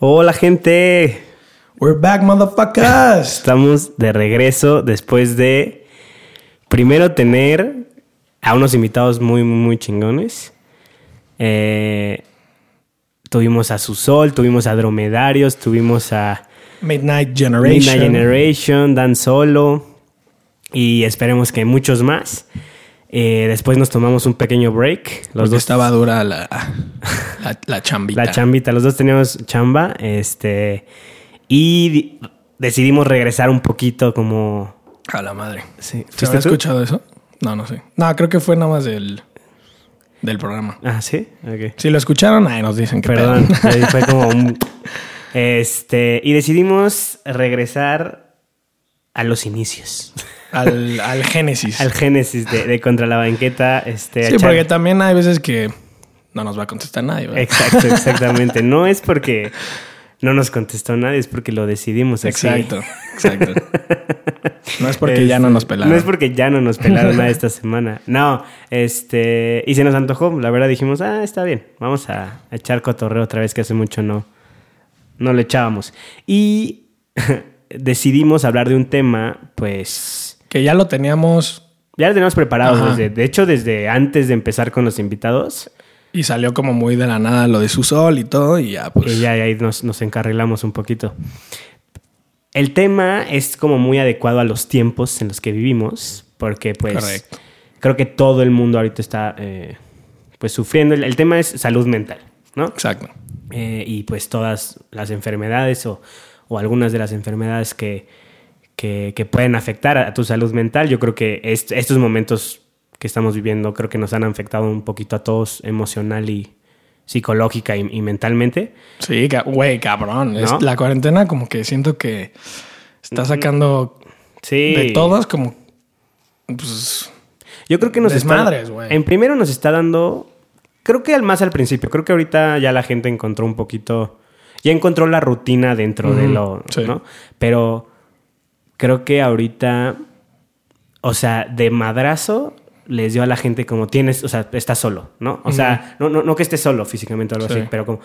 Hola gente, We're back, motherfuckers. estamos de regreso después de primero tener a unos invitados muy, muy, muy chingones. Eh, tuvimos a Susol, tuvimos a Dromedarios, tuvimos a Midnight Generation. Midnight Generation, Dan Solo y esperemos que muchos más. Eh, después nos tomamos un pequeño break. Los dos estaba dura la, la, la chambita. La chambita, los dos teníamos chamba, este, y di- decidimos regresar un poquito como... A la madre. Sí. ¿Se había escuchado eso? No, no sé. No, creo que fue nada más del, del programa. Ah, ¿sí? Ok. Si lo escucharon, ahí nos dicen que Perdón, ahí fue como un... Este, y decidimos regresar a los inicios, al, al Génesis. al génesis de, de Contra la Banqueta. Este, sí, porque también hay veces que no nos va a contestar nadie. ¿verdad? Exacto, exactamente. No es porque no nos contestó nadie, es porque lo decidimos así. Exacto, exacto. No es porque ya no nos pelaron. No es porque ya no nos pelaron nada esta semana. No, este. Y se nos antojó. La verdad dijimos, ah, está bien. Vamos a echar cotorreo otra vez que hace mucho no, no lo echábamos. Y decidimos hablar de un tema, pues. Que ya lo teníamos Ya lo teníamos preparado desde. De hecho, desde antes de empezar con los invitados. y salió como muy de la nada lo de su sol y todo. Y ya, pues. Y ya ahí nos, nos encarrilamos un poquito. El tema es como muy adecuado a los tiempos en los que vivimos, porque pues Correcto. creo que todo el mundo ahorita está eh, pues sufriendo. El, el tema es salud mental, ¿no? Exacto. Eh, y pues todas las enfermedades o, o algunas de las enfermedades que, que, que pueden afectar a, tu salud mental. Yo creo que est- estos momentos que estamos viviendo creo que nos han afectado un poquito a todos emocional y psicológica y, y mentalmente. Sí, güey, cabrón. La cuarentena como que siento que está sacando Sí. de todos como... Pues, Yo creo que nos Desmadres, está... güey. En primero nos está dando... Creo que al más al principio. Creo que ahorita ya la gente encontró un poquito... Ya encontró la rutina dentro de lo... sí. ¿no? Pero creo que ahorita... O sea, de madrazo les dio a la gente como tienes... O sea, estás solo, ¿no? O sea, no, no, no que estés solo físicamente o algo Sí. así, pero como...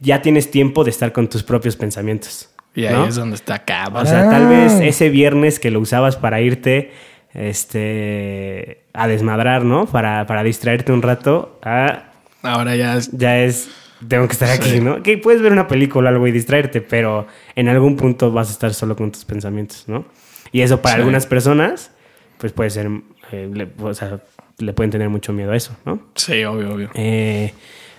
Ya tienes tiempo de estar con tus propios pensamientos. y ahí ¿no? es donde está cabrón. O sea, tal vez ese viernes que lo usabas para irte este, a desmadrar, ¿no? Para, para distraerte un rato, ah, Ahora ya es... ya es, tengo que estar aquí. ¿no? Que puedes ver una película o algo y distraerte, pero en algún punto vas a estar solo con tus pensamientos, ¿no? Y eso para Sí. algunas personas, pues puede ser, eh, le, o sea, le pueden tener mucho miedo a eso, ¿no? Sí, obvio, obvio. Eh,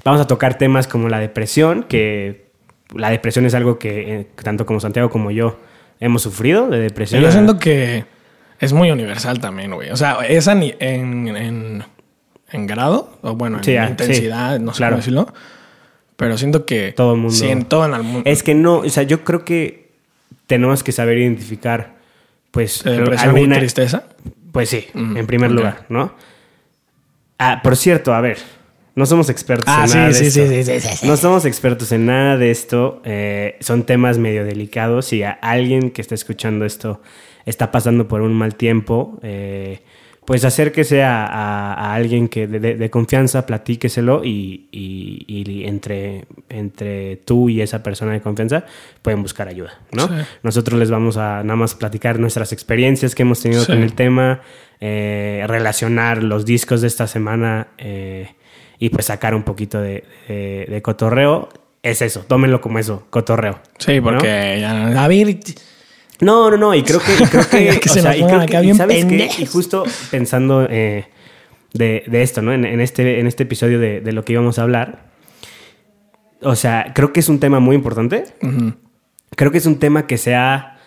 vamos a tocar temas como la depresión, que la depresión es algo que eh, tanto como Santiago como yo hemos sufrido de depresión. Yo siento que es muy universal también, güey. O sea, esa ni en, en, en grado, o bueno, en Sí, ah, intensidad, sí, no sé claro. cómo decirlo. Pero siento que... Todo el mundo. Sí, en todo en el mundo. Es que no, o sea, yo creo que tenemos que saber identificar, pues, ¿De depresión alguna- y tristeza? Pues sí, Mm, en primer lugar, ¿no? Ah, por cierto, a ver, no somos expertos Ah, en sí, nada de sí, esto. sí, sí, sí, sí. No somos expertos en nada de esto. eh, son temas medio delicados. Si a alguien que está escuchando esto está pasando por un mal tiempo, eh, pues acérquese a, a- a alguien que de, confianza, platíqueselo y, y- y entre, entre tú y esa persona de confianza pueden buscar ayuda, ¿no? Sí. Nosotros les vamos a nada más platicar nuestras experiencias que hemos tenido Sí. con el tema, eh, relacionar los discos de esta semana eh, y pues sacar un poquito de, de- de cotorreo. Es eso, tómenlo como eso, cotorreo. Sí, porque ya... A ver... No, no, no, y creo que, y creo que, Ya que o se sea, y creo que- y ¿sabes qué? Y justo pensando eh, de, de esto, ¿no? En, en este, en este episodio de, de lo que íbamos a hablar, o sea, creo que es un tema muy importante. Creo que es un tema que se ha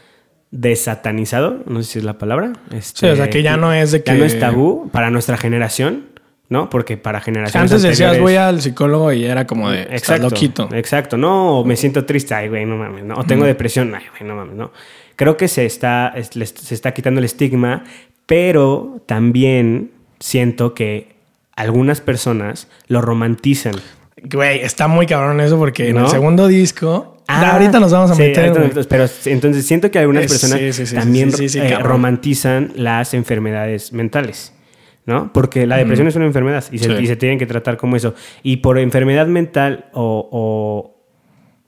desatanizado, no sé si es la palabra. este, Sí, o sea, que ya no es de Ya que- no es tabú para nuestra generación, ¿no? Porque para generaciones Antes decías, voy al psicólogo y era como de... Estás Exacto, loquito. Exacto. No, o me siento triste, ay, güey, no mames, ¿no? O tengo depresión, ay, güey, no mames, ¿no? Creo que se está, se está quitando el estigma, pero también siento que algunas personas lo romantizan. Güey, está muy cabrón eso porque en el segundo disco... Ah, ahorita nos vamos a sí, meter... pero entonces siento que algunas personas sí, sí, sí, también eh, romantizan las enfermedades mentales. ¿No? Porque la depresión es una enfermedad y se, Sí. y se tienen que tratar como eso. Y por enfermedad mental o, o,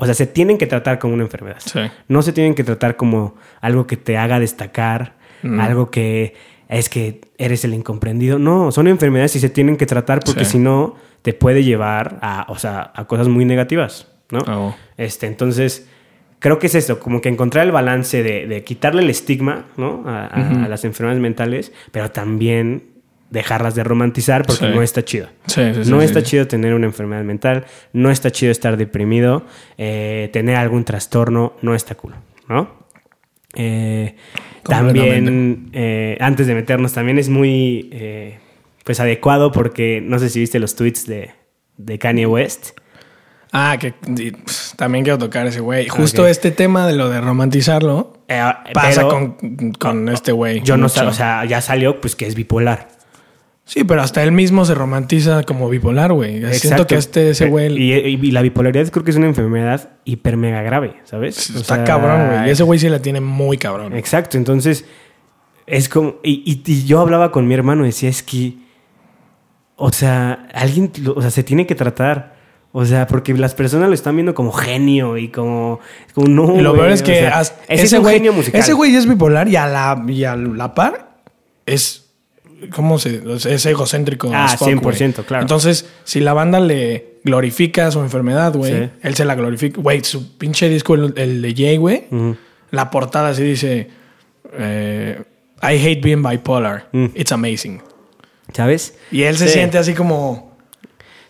o sea, se tienen que tratar como una enfermedad. Sí. No se tienen que tratar como algo que te haga destacar, Mm. algo que es que eres el incomprendido. No, son enfermedades y se tienen que tratar porque Sí. si no te puede llevar a, o sea, a cosas muy negativas, ¿no? Oh. Este, entonces, creo que es eso, como que encontrar el balance de, de quitarle el estigma, ¿no? A, a- a las enfermedades mentales, pero también dejarlas de romantizar porque Sí. no está chido. Sí, sí, sí, no está chido tener una enfermedad mental, no está chido estar deprimido, eh, tener algún trastorno, no está cool, ¿no? Eh, también, eh, antes de meternos, también es muy eh, pues adecuado porque no sé si viste los tweets de, de Kanye West. Ah, que pff, también quiero tocar ese güey. Justo este tema de lo de romantizarlo Eh, pasa pero con, con este güey. Yo no sé, o sea, ya salió pues que es bipolar. Sí, pero hasta él mismo se romantiza como bipolar, güey. Siento que este, ese güey Y, y- y la bipolaridad creo que es una enfermedad hiper mega grave, ¿sabes? O está sea, cabrón, güey. Y ese güey sí la tiene muy cabrón. Exacto, entonces es como. Y, yo hablaba con mi hermano y decía, es que. O sea, alguien. O sea, se tiene que tratar. O sea, porque las personas lo están viendo como genio y como. como no. Y lo peor es o que sea, ese es un genio musical. ese güey es bipolar y a la, y a la par es. ¿Cómo se.? Es egocéntrico. Ah, as fuck, 100%, güey. claro. Entonces, si la banda le glorifica su enfermedad, güey, Sí. él se la glorifica. Güey, su pinche disco, el, el de Jay, güey, la portada así dice: eh, I hate being bipolar. Mm. It's amazing. ¿Sabes? Y él se Sí. siente así como.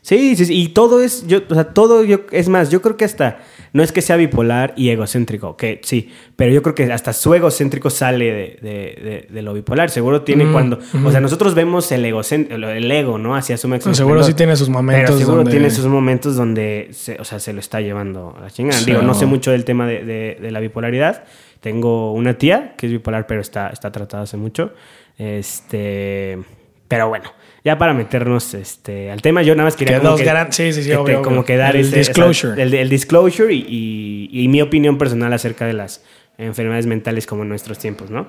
Sí, sí, sí. Y todo es, yo, o sea, todo, yo, es más, yo creo que hasta, no es que sea bipolar y egocéntrico, que sí, pero yo creo que hasta su egocéntrico sale de, de- de- de lo bipolar. Seguro tiene Mm, cuando, mm. o sea, nosotros vemos el, el, ego, ¿no? Hacia su máximo. Seguro esplendor. sí tiene sus momentos. Pero seguro donde- tiene sus momentos donde, se, o sea, se lo está llevando a la chingada. Sí. Digo, no sé mucho del tema de, de- de la bipolaridad. Tengo una tía que es bipolar, pero está, está tratada hace mucho. Este, pero bueno, ya para meternos este, al tema, yo nada más quería Que como que- garan- sí, sí, sí, que te- obvio, obvio. como que dar El ese- disclosure. esa- el, el disclosure y, y- y mi opinión personal acerca de las enfermedades mentales como en nuestros tiempos, ¿no?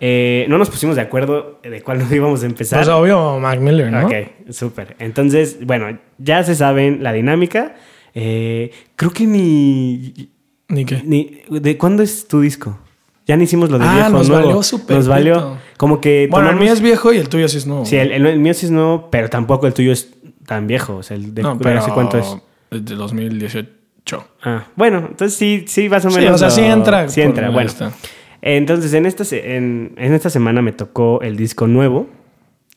Eh, no nos pusimos de acuerdo de cuál nos íbamos a empezar. Pues obvio, Mac Miller, ¿no? Ok, súper. Entonces, bueno, ya se saben la dinámica. Eh, creo que ni, ¿Ni qué? ni... ¿De cuándo es tu disco? Ya ni hicimos lo de Ah, viejo, nos nuevo. valió súper Nos valió. pito. Como que Bueno, el mío es viejo y el tuyo sí es nuevo. Sí, el, el- el mío sí es nuevo, pero tampoco el tuyo es tan viejo. O sea, el de, no, pero hace cuánto es. es de 2018. Ah, bueno, entonces sí, sí, más o Sí, menos. o sea, sí entra Sí entra, bueno. esta. Entonces, en esta, en, en esta semana me tocó el disco nuevo,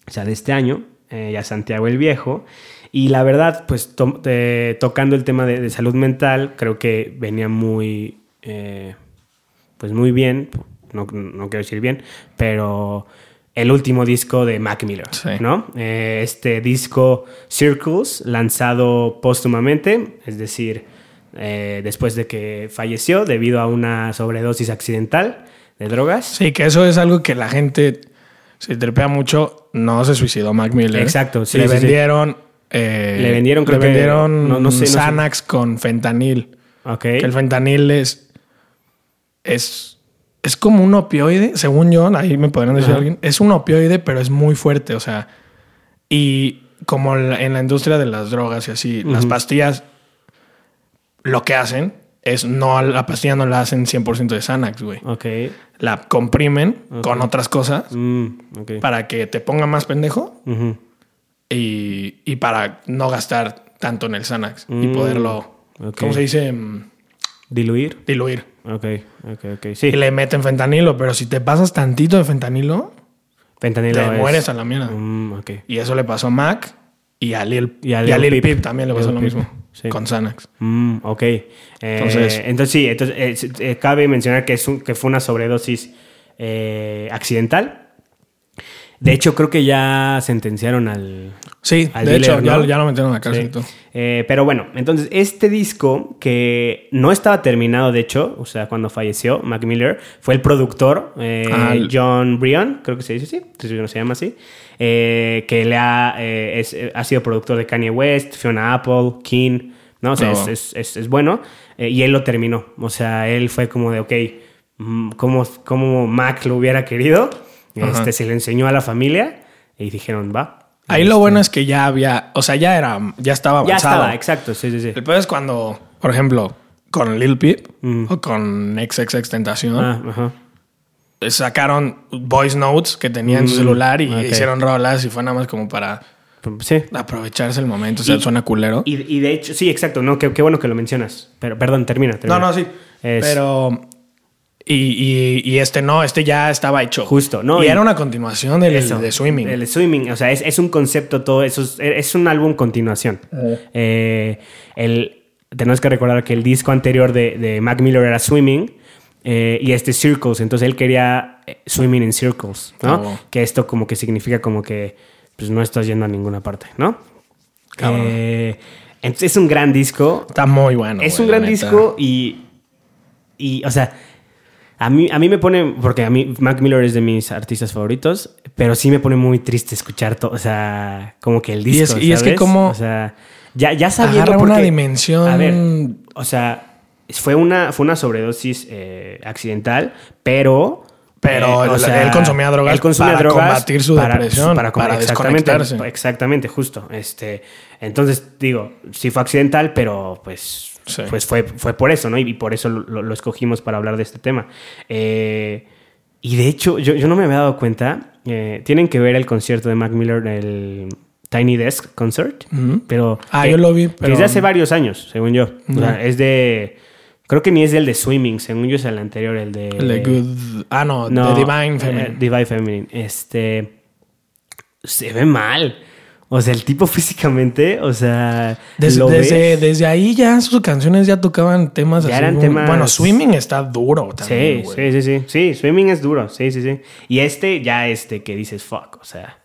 o sea, de este año, eh, ya Santiago el Viejo. Y la verdad, pues to- eh, tocando el tema de, de salud mental, creo que venía muy, eh, pues muy bien, no, no quiero decir bien, pero el último disco de Mac Miller, Sí. ¿no? Eh, este disco Circles, lanzado póstumamente, es decir, eh, después de que falleció debido a una sobredosis accidental de drogas. Sí, que eso es algo que la gente se trepea mucho. No se suicidó Mac Miller. Exacto, sí, Le sí, sí. vendieron... eh, Le vendieron, creo le que- vendieron no- no sé, no sé. Xanax con fentanil. Ok. Que el fentanil es... Es... Es como un opioide, según yo, ahí me podrían decir Ajá. alguien. Es un opioide, pero es muy fuerte, o sea. Y como en la industria de las drogas y así, las pastillas lo que hacen es no, la pastilla no la hacen 100% de Xanax, güey. Ok. La comprimen con otras cosas Mm, para que te ponga más pendejo y, y para no gastar tanto en el Xanax y Mm, poderlo, ok. ¿cómo se dice? Mm, Diluir. Diluir. Ok, ok, ok. Y Sí. le meten fentanilo, pero si te pasas tantito de fentanilo, Fentanilo te es- mueres a la mierda. Mm, ok. Y eso le pasó a Mac y a Lil, Y a y a Lil Peep. Peep también le pasó Lil lo mismo sí. con Xanax. Mm, ok. Eh, Entonces- entonces, sí, entonces, eh, eh, cabe mencionar que, es un- que fue una sobredosis eh, accidental. De hecho, creo que ya sentenciaron al, Sí, al de dealer, hecho, ya, ¿no? ya lo metieron a la cárcel Sí. Eh, pero bueno, entonces este disco que no estaba terminado, de hecho, o sea, cuando falleció Mac Miller, fue el productor eh, Ah, John Brion, creo que se dice así, no se llama así, eh, que le ha, eh, es- eh, ha sido productor de Kanye West, Fiona Apple, King, ¿no? O sea, es, es- bueno, y él lo terminó, o sea, él fue como de, ok, mm, como, como Mac lo hubiera querido, Ajá. este, se le enseñó a la familia y dijeron, va. Ahí lo bueno es que ya había, o sea, ya era, ya estaba Ya avanzado. estaba, exacto, sí, sí, sí. El peor es cuando, por ejemplo, con Lil Peep Mm. o con XXX Tentación. Ah, ajá. Sacaron voice notes que tenía en su Mm, celular y hicieron rolas y fue nada más como para Sí. aprovecharse el momento. O sea, Y- suena culero. Y, y de hecho, sí, exacto, no, qué, qué bueno que lo mencionas. Pero, perdón, termina. no, termina. no, sí. Es- Pero. Y, y- y este no, este ya estaba hecho. Justo, ¿no? Y, Y- era una continuación del Eso, de Swimming. El swimming, o sea, es, es un concepto todo, eso es, es un álbum continuación. Eh, el, tenemos que recordar que el disco anterior de, de Mac Miller era Swimming eh, y este Circles, entonces él quería eh, Swimming in Circles, ¿no? Wow. Que esto como que significa como que pues no estás yendo a ninguna parte, ¿no? Eh, entonces es un gran disco, Está muy bueno. es güey, un gran neta. disco y, y, o sea, a mí, a mí me pone, porque a mí Mac Miller es de mis artistas favoritos, pero sí me pone muy triste escuchar todo, o sea, como que el Y disco, es- y es que ¿sabes? como- O sea, ya, ya sabiendo Agarra porque, una dimensión. A ver, o sea, fue una, fue una sobredosis eh, accidental, pero... Pero eh, o sea, él consumía drogas él consumía para drogas combatir su depresión, para exactamente, desconectarse. Exactamente, justo. Este, entonces, digo, sí fue accidental, pero pues, Sí. pues fue, fue por eso, ¿no? Y, y por eso lo, lo escogimos para hablar de este tema. Eh, y de hecho, yo, yo no me había dado cuenta. eh, tienen que ver el concierto de Mac Miller, el Tiny Desk Concert, pero... Ah, que- yo lo vi, pero- es de hace varios años, según yo. O sea, Ujú. es de... Creo que ni es del de Swimming, según yo es el anterior, el de... El de Good. Ah, no, No, The Divine eh, Feminine. Divine Feminine. Este. Se ve mal. O sea, el tipo físicamente, o sea. Desde, lo desde, ves- desde ahí ya sus canciones ya tocaban temas Ya así. eran muy- temas- Bueno, Swimming está duro también. Sí, sí, sí, sí. Sí, swimming es duro. Sí, sí, sí. Y este ya este que dices fuck. O sea.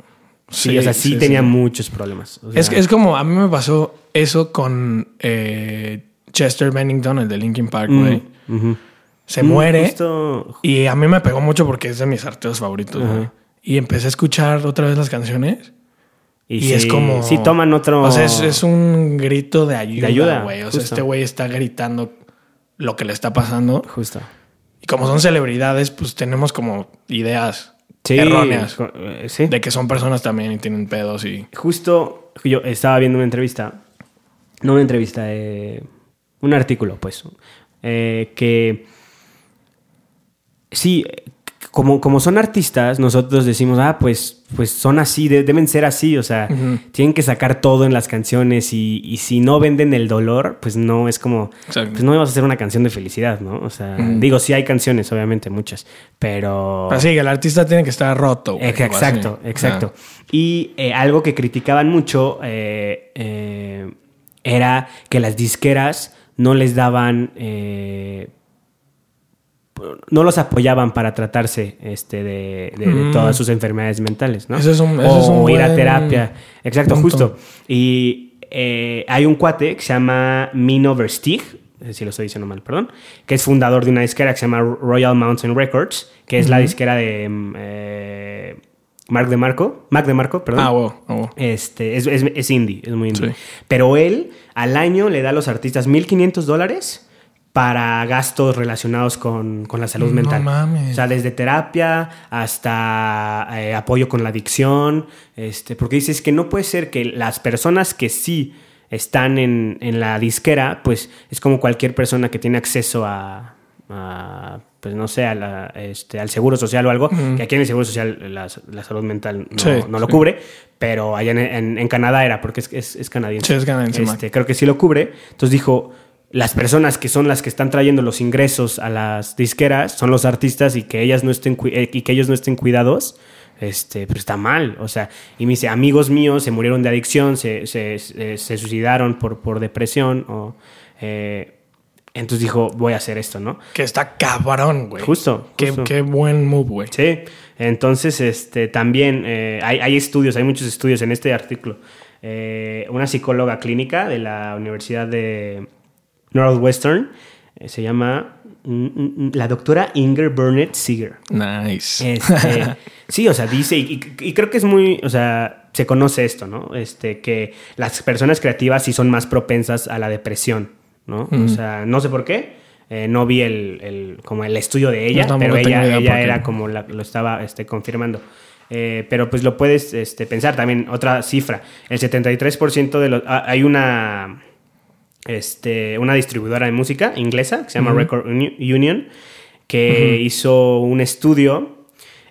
Sí, o sea, sí, sí, tenía sí. muchos problemas. O sea, Es, es como, a mí me pasó eso con eh, Chester Bennington, el de Linkin Park, mm, güey. Se Mm, muere. justo- Y a mí me pegó mucho porque es de mis artistas favoritos, güey. Y empecé a escuchar otra vez las canciones. Y, Y, es como. Sí, toman otro. O sea, es, es un grito de ayuda, ayuda, güey. O sea, este güey está gritando lo que le está pasando. Justo. Y como son celebridades, pues tenemos como ideas Sí. erróneas eh, Sí. de que son personas también y tienen pedos y. Justo yo estaba viendo una entrevista, no una entrevista, eh, un artículo, pues, eh, que sí, como, como son artistas, nosotros decimos, ah, pues, pues son así, de- deben ser así, o sea, tienen que sacar todo en las canciones y, y si no venden el dolor, pues no es como, Exacto. pues no vamos a hacer una canción de felicidad, ¿no? O sea, digo, sí hay canciones, obviamente, muchas, pero... Así que el artista tiene que estar roto. güey. Exacto, exacto. Y eh, algo que criticaban mucho eh, eh, era que las disqueras no les daban, eh, no los apoyaban para tratarse este, de, de- de Mm. todas sus enfermedades mentales, ¿no? Ese es un- ese o es un ir a terapia. Exacto, punto. justo. Y eh, hay un cuate que se llama Mino Verstig, si lo estoy diciendo mal, perdón, que es fundador de una disquera que se llama Royal Mountain Records, que es la disquera de mm, eh, Mark de Marco, Mac de Marco, perdón. Ah, wow, ah, wow. Este, es, es, es indie, es muy indie. Sí. Pero él al año le da a los artistas 1.500 dólares para gastos relacionados con, con la salud No mental. mames. O sea, desde terapia hasta eh, apoyo con la adicción. Este, porque dices que no puede ser que las personas que sí están en, en la disquera, pues es como cualquier persona que tiene acceso a, a, pues no sé, a la, este, al seguro social o algo, que aquí en el seguro social la, la salud mental no, Sí, no lo sí. cubre, pero allá en, en- en Canadá era, porque es, es, es canadiense. Sí, es canadiense, Este, creo que sí lo cubre. Entonces dijo, las personas que son las que están trayendo los ingresos a las disqueras son los artistas y que ellas no estén eh, y que ellos no estén cuidados. Este, pero está mal, o sea, y me dice, amigos míos se murieron de adicción, se, se, se- se suicidaron por, por depresión, o, eh, entonces dijo, voy a hacer esto, ¿no? Que está cabrón, güey. Justo, Qué, justo. qué buen move, güey. Sí, entonces este, también eh, hay, hay estudios, hay muchos estudios en este artículo. Eh, una psicóloga clínica de la Universidad de Northwestern eh, se llama mm, mm, mm, la doctora Inger Burnett Seeger. Nice. Este, sí, o sea, dice, y, y- y creo que es muy, o sea, se conoce esto, ¿no? Este, que las personas creativas sí son más propensas a la depresión, ¿no? O sea, no sé por qué. eh, no vi el, el- como el estudio de ella, pero ella, ella era como la- lo estaba este, confirmando. Eh, pero pues lo puedes este, pensar también, otra cifra, el 73% de los... ah, hay una este, una distribuidora de música inglesa que se llama Record Uni- Union, que hizo un estudio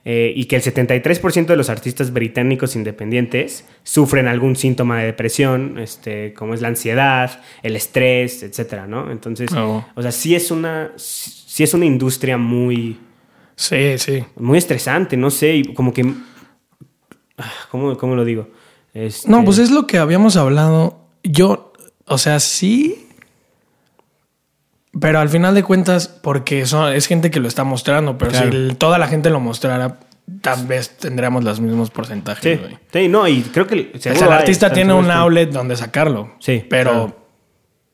eh, y que el 73% de los artistas británicos independientes sufren algún síntoma de depresión, este, como es la ansiedad, el estrés, etcétera, ¿no? Entonces, Oh. o sea, sí es una, sí es una industria muy, Sí, sí. muy estresante, no sé, y como que, ah, ¿cómo, cómo lo digo? Este, No, pues es lo que habíamos hablado. Yo, o sea, sí. Pero al final de cuentas, porque son, es gente que lo está mostrando, pero Claro. si el- toda la gente lo mostrara, tal vez tendríamos los mismos porcentajes. Sí, güey. sí, no, y creo que O sea, el artista tiene un outlet donde sacarlo. Sí, Pero, claro.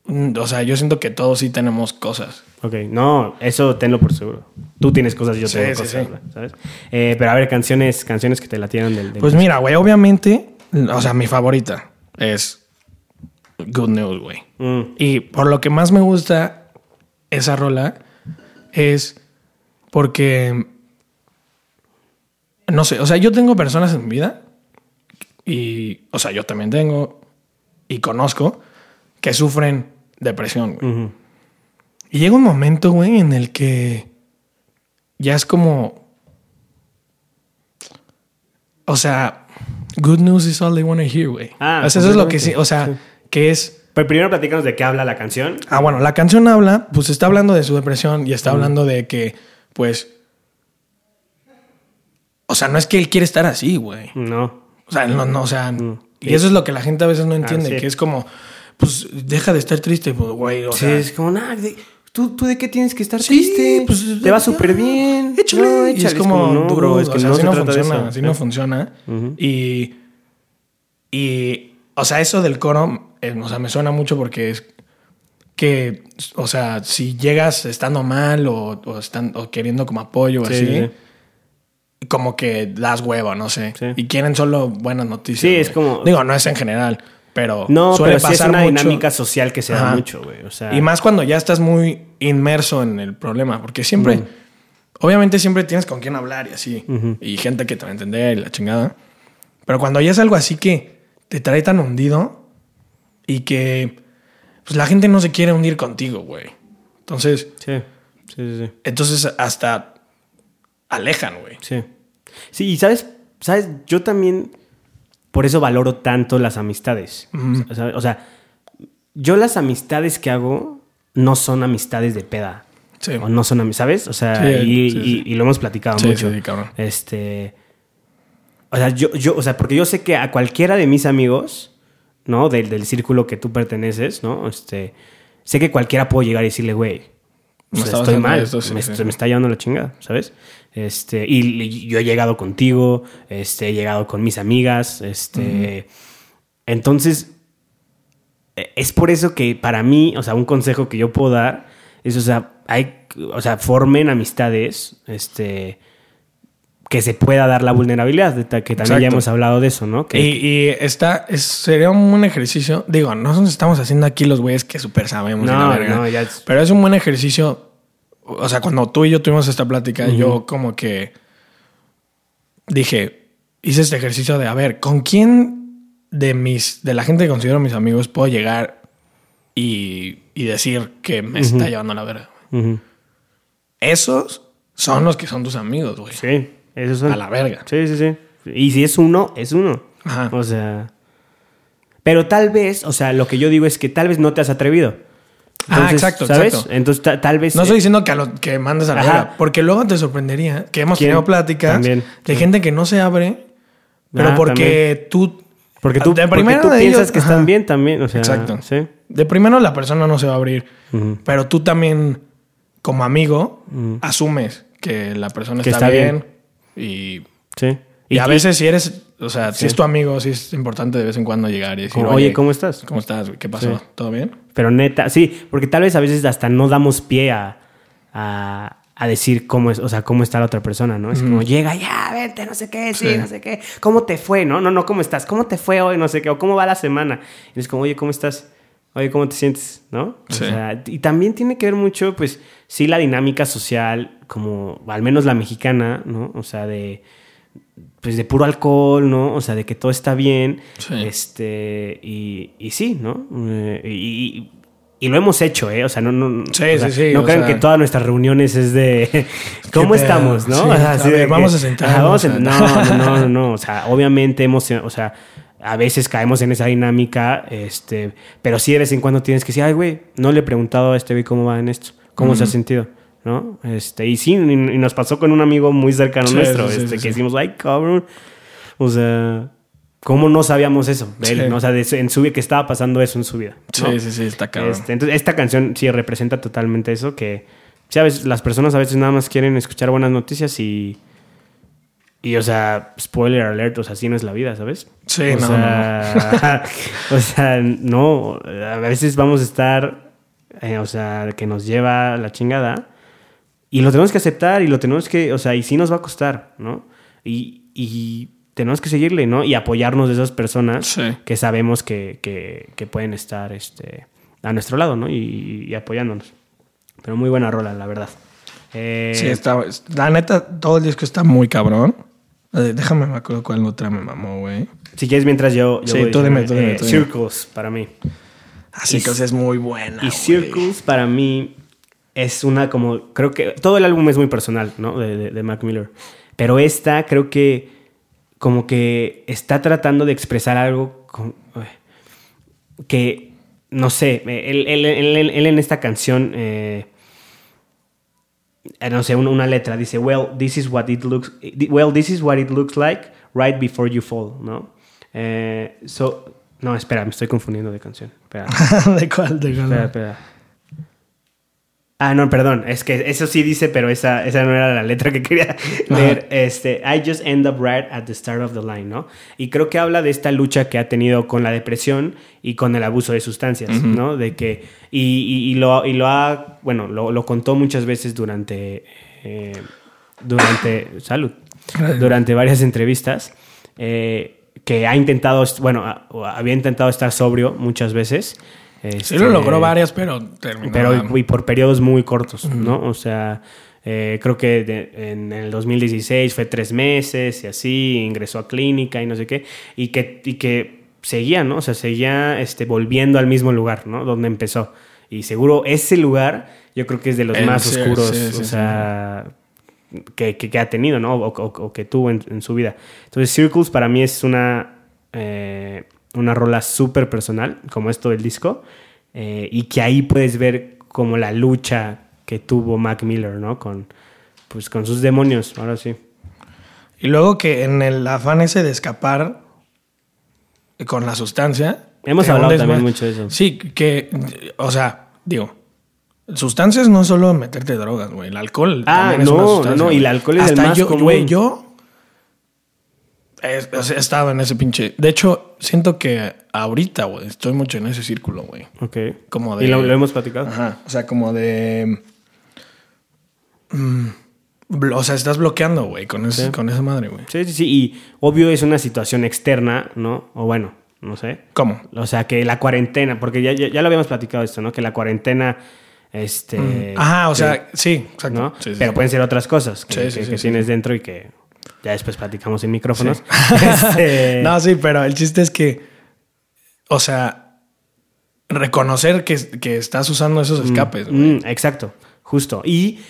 mm, o sea, yo siento que todos sí tenemos cosas. Ok, no, eso tenlo por seguro. Tú tienes cosas, yo Sí, tengo sí, cosas, ¿sabes? Eh, pero a ver, canciones, canciones que te la tiran del... del- Pues mira, güey, obviamente, o sea, mi favorita es Good News, güey. Mm, Y por lo que más me gusta esa rola es porque, no sé, o sea, yo tengo personas en mi vida y, o sea, yo también tengo y conozco que sufren depresión, güey. Y llega un momento, güey, en el que ya es como, o sea, good news is all they want to hear, güey. Ah, O sea, eso es lo que sí, o sea, que es Pero primero platícanos de qué habla la canción. Ah, bueno, la canción habla, pues está hablando de su depresión y está hablando de que, pues. O sea, no es que él quiere estar así, güey. No. O sea, no, no, o sea. Y eso es lo que la gente a veces no entiende, sí. que es como, pues deja de estar triste, pues, güey. O Sí, sea, es como, nah, de- ¿tú, ¿tú de qué tienes que estar Sí, triste? pues, te va súper bien. Échale. No, Y es échale. como, no, bro, es que o sea, no así no funciona, así no funciona. Y. Y. O sea, eso del coro, o sea, me suena mucho porque es que, o sea, si llegas estando mal o, o están, o queriendo como apoyo o Sí, así, sí. como que das huevo, no sé. Sí. Y quieren solo buenas noticias. Sí, es como- Digo, no es en general, pero. No, suele pero sí es pasar una mucho. dinámica social que se da Ajá. mucho, güey. O sea, Y más cuando ya estás muy inmerso en el problema, porque siempre, obviamente siempre tienes con quién hablar y así, y gente que te va a entender y la chingada. Pero cuando ya es algo así que te trae tan hundido y que pues la gente no se quiere hundir contigo, güey. Entonces, Sí, sí, sí. sí. entonces hasta alejan, güey. Sí. Sí, y sabes, sabes, yo también por eso valoro tanto las amistades. o, sea, o sea, yo las amistades que hago no son amistades de peda. Sí. O no son amistades, ¿sabes? O sea, Sí, y, sí, y- lo hemos platicado mucho. Este. O sea, yo, yo, o sea, porque yo sé que a cualquiera de mis amigos, ¿no? Del, del círculo que tú perteneces, ¿no? Este. Sé que cualquiera puede llegar y decirle, güey, o sea, estoy mal, esto, sí, me, sí. me está llevando la chingada, ¿sabes? Este, y, y yo he llegado contigo, este, he llegado con mis amigas, este. Entonces, eh, es por eso que para mí, o sea, un consejo que yo puedo dar es, o sea, hay, o sea, formen amistades, este, que se pueda dar la vulnerabilidad, que también ya hemos hablado de eso, ¿no? Que, Y, y está, es- sería un buen ejercicio. Digo, no nos estamos haciendo aquí los güeyes que súper sabemos. no, verga. no, ya es- Pero es un buen ejercicio. O sea, cuando tú y yo tuvimos esta plática, yo como que dije, hice este ejercicio de, a ver, ¿con quién de mis, de la gente que considero mis amigos puedo llegar y, y decir que me está llevando la verga? Esos son los que son tus amigos, güey. Sí, esos son. A la verga. Sí, sí, sí. Y si es uno, es uno. Ajá. O sea. Pero tal vez, o sea, lo que yo digo es que tal vez no te has atrevido. Ah, exacto, ¿sabes? exacto. Entonces, ta- tal vez. No estoy diciendo que, a lo, que mandes a la verga, porque luego te sorprendería que hemos ¿Quién? tenido pláticas También. de gente que no se abre, pero Ah, porque tú... Porque tú, de porque primero tú de piensas ellos- que ajá. están bien también. O sea, Exacto. Sí. De primero la persona no se va a abrir, pero tú también, como amigo, asumes que la persona Que está, está bien, y, Sí. y a veces si eres, o sea, si es tu amigo, sí es importante de vez en cuando llegar y decir, Como, Oye, ¿cómo estás? ¿Cómo estás? ¿Qué pasó? Sí. ¿Todo bien? Pero neta, sí, porque tal vez a veces hasta no damos pie a, a, a decir cómo es, o sea, cómo está la otra persona, ¿no? Es como llega, ya, vente, no sé qué, sí, no sé qué. ¿Cómo te fue? No, no, no, ¿cómo estás? ¿Cómo te fue hoy? No sé qué, o cómo va la semana. Y es como, oye, ¿cómo estás? Oye, ¿cómo te sientes? ¿No? O sea, y también tiene que ver mucho, pues, sí, la dinámica social, como al menos la mexicana, ¿no? O sea, de pues de puro alcohol, ¿no? O sea, de que todo está bien. Sí. Este, y, y sí, ¿no? Eh, y, lo hemos hecho, ¿eh? O sea, no, no, Sí, o sea, sí, sí, no crean sea- que todas nuestras reuniones es de ¿cómo estamos? ¿no? O sea, a ver, de vamos que- a sentarnos, a- no, no, no, no. O sea, obviamente hemos, o sea, a veces caemos en esa dinámica, este, pero sí de vez en cuando tienes que decir, ay, güey, no le he preguntado a este güey cómo va en esto, cómo se ha sentido, ¿no? Este, y sí, y, y nos pasó con un amigo muy cercano Sí, nuestro, sí, este, sí, que decimos, ay, cabrón, o sea, ¿cómo no sabíamos eso de él? Sí. no? O sea, de en su vida, que estaba pasando eso en su vida. ¿no? Sí, sí, sí, está cabrón. Este, entonces, esta canción sí representa totalmente eso, que ¿sabes? las personas a veces nada más quieren escuchar buenas noticias y... Y, o sea, spoiler alert, o sea, así no es la vida, ¿sabes? Sí, o no, sea, o sea, no, a veces vamos a estar, eh, o sea, que nos lleva la chingada y lo tenemos que aceptar y lo tenemos que, o sea, y sí nos va a costar, ¿no? Y, y tenemos que seguirle, ¿no? Y apoyarnos de esas personas Sí. que sabemos que, que, que pueden estar este, a nuestro lado, ¿no? Y, y apoyándonos. Pero muy buena rola, la verdad. Eh, Sí, está, la neta, todo el disco está muy cabrón. Eh, Déjame, me acuerdo cuál otra me mamó, güey. Si quieres, mientras yo... yo Sí, voy tú dime, tú dime, eh, tú dime. Circles, para mí. Así que es muy buena. Y güey. Circles para mí es una como, creo que todo el álbum es muy personal, ¿no? De, de- de Mac Miller. Pero esta creo que como que está tratando de expresar algo con- uy, que, no sé, él, él- él- en esta canción, eh, eh, no sé, una, una letra dice, well, this is what it looks, well, this is what it looks like right before you fall, ¿no? Eh, so, no, espera, me estoy confundiendo de canción. Espera. ¿De cuál? ¿De cuál? Espera, espera. Ah, no, perdón. Es que eso sí dice, pero esa, esa no era la letra que quería leer. Este, I just end up right at the start of the line, ¿no? Y creo que habla de esta lucha que ha tenido con la depresión y con el abuso de sustancias, ¿no? De que, y, y- y lo, y lo ha, bueno, lo, lo contó muchas veces durante, eh, durante, salud, durante varias entrevistas, eh, que ha intentado, bueno, ha- había intentado estar sobrio muchas veces. Sí lo Este, logró varias, pero terminó. pero y por periodos muy cortos, ¿no? O sea, eh, creo que de- en el 2016 fue tres meses y así, ingresó a clínica y no sé qué, y que, y que seguía, ¿no? O sea, seguía este, volviendo al mismo lugar, ¿no? Donde empezó. Y seguro ese lugar yo creo que es de los El- más sí, oscuros, sí, sí, o sea, que, que- que ha tenido, ¿no? O, o- o que tuvo en, en su vida. Entonces, Circles para mí es una, eh, una rola súper personal, como esto del disco, eh, y que ahí puedes ver como la lucha que tuvo Mac Miller, ¿no? Con, pues, con sus demonios, ahora sí. Y luego que en el afán ese de escapar con la sustancia. Hemos hablado también mucho de eso. Sí, que, o sea, digo, sustancias no es solo meterte drogas, güey. El alcohol Ah, también es no, una no, sustancia. no, y el alcohol es el Hasta más yo, común. Güey, yo he estado en ese pinche. De hecho, siento que ahorita, güey, estoy mucho en ese círculo, güey. Ok. Como de- Y lo, lo hemos platicado. Ajá. O sea, como de. mm, o sea, estás bloqueando, güey, con, ese- Sí. con esa madre, güey. Sí, sí, sí. Y obvio es una situación externa, ¿no? O bueno, no sé. ¿Cómo? O sea, que la cuarentena, porque ya, ya, ya lo habíamos platicado esto, ¿no? Que la cuarentena, este... Ajá, o que- sea, sí, exacto. ¿no? Sí, sí, Pero pueden ser otras cosas que, tienes dentro y que ya después platicamos en micrófonos. Sí. Este, No, sí, pero el chiste es que, o sea, reconocer que, que estás usando esos escapes, güey. mm, exacto, justo. Y,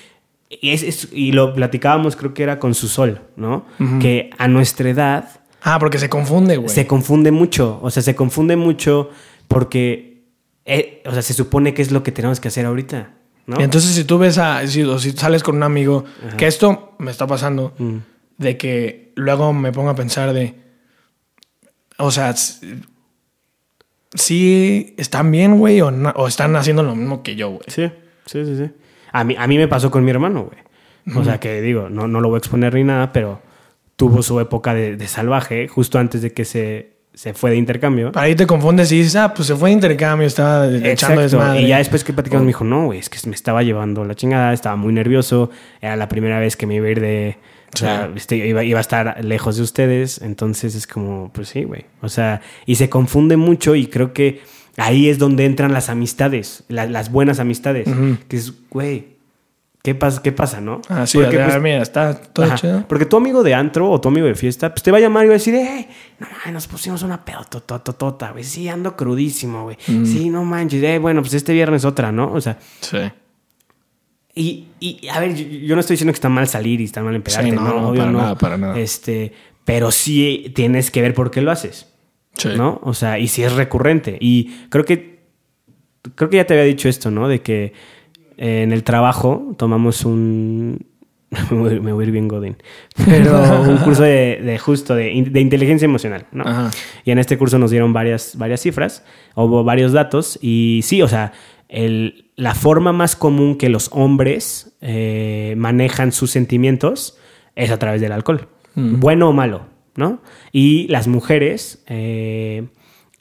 y, es, es- y lo platicábamos, creo que era con su sol, ¿no? Que a nuestra edad Ah, porque se confunde, güey. se confunde mucho. O sea, se confunde mucho porque, eh, o sea, se supone que es lo que tenemos que hacer ahorita, ¿no? Y entonces, si tú ves a. Si, o si sales con un amigo, que esto me está pasando, Mm. De que luego me pongo a pensar de. O sea, sí están bien, güey, o, no- o están haciendo lo mismo que yo, güey. Sí, sí, sí, sí. A mí, a mí me pasó con mi hermano, güey. O sea, que digo, no, no lo voy a exponer ni nada, pero tuvo su época de, de salvaje justo antes de que se, se fue de intercambio. Ahí te confundes y dices, ah, pues se fue de intercambio, estaba echando desmadre. Y ya después que platicamos me dijo, no, güey, es que me estaba llevando la chingada, estaba muy nervioso, era la primera vez que me iba a ir de... O sea, este, iba, iba a estar lejos de ustedes, entonces es como, pues sí, güey. O sea, y se confunde mucho y creo que ahí es donde entran las amistades, la- las buenas amistades. Que es, güey, ¿qué pasa, qué pasa no? Ah, sí, Porque, pues, mira, está todo Ajá, chido. Porque tu amigo de antro o tu amigo de fiesta, pues te va a llamar y va a decir, hey, no mames, nos pusimos una pedotototota, güey. Sí, ando crudísimo, güey. Mm. Sí, no manches, eh, bueno, pues este viernes otra, ¿no? O sea, Sí. Y, y a ver, yo, yo no estoy diciendo que está mal salir y está mal empezarte, Sí, no, no, no, obvio para no. nada, para nada. Este, pero sí tienes que ver por qué lo haces, Sí. ¿no? O sea, y si es recurrente. Y creo que, creo que ya te había dicho esto, ¿no? De que eh, en el trabajo tomamos un, me voy a ir bien Godín, pero un curso de, de justo de, in- de inteligencia emocional, ¿no? Ajá. Y en este curso nos dieron varias, varias cifras, hubo varios datos y sí, o sea, el- la forma más común que los hombres eh, manejan sus sentimientos es a través del alcohol, bueno o malo, ¿no? Y las mujeres eh,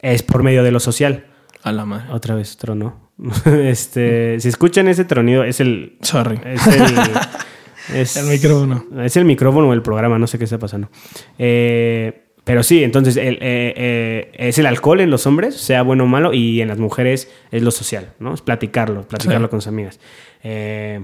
es por medio de lo social. A la madre. Otra vez trono. este, si escuchan ese tronido, es el, Sorry. es el, es- El micrófono. Es el micrófono o el programa, no sé qué está pasando. Eh, pero sí, entonces el, eh, eh, es el alcohol en los hombres, sea bueno o malo, y en las mujeres es lo social, ¿no? Es platicarlo, platicarlo Sí. con sus amigas. Eh,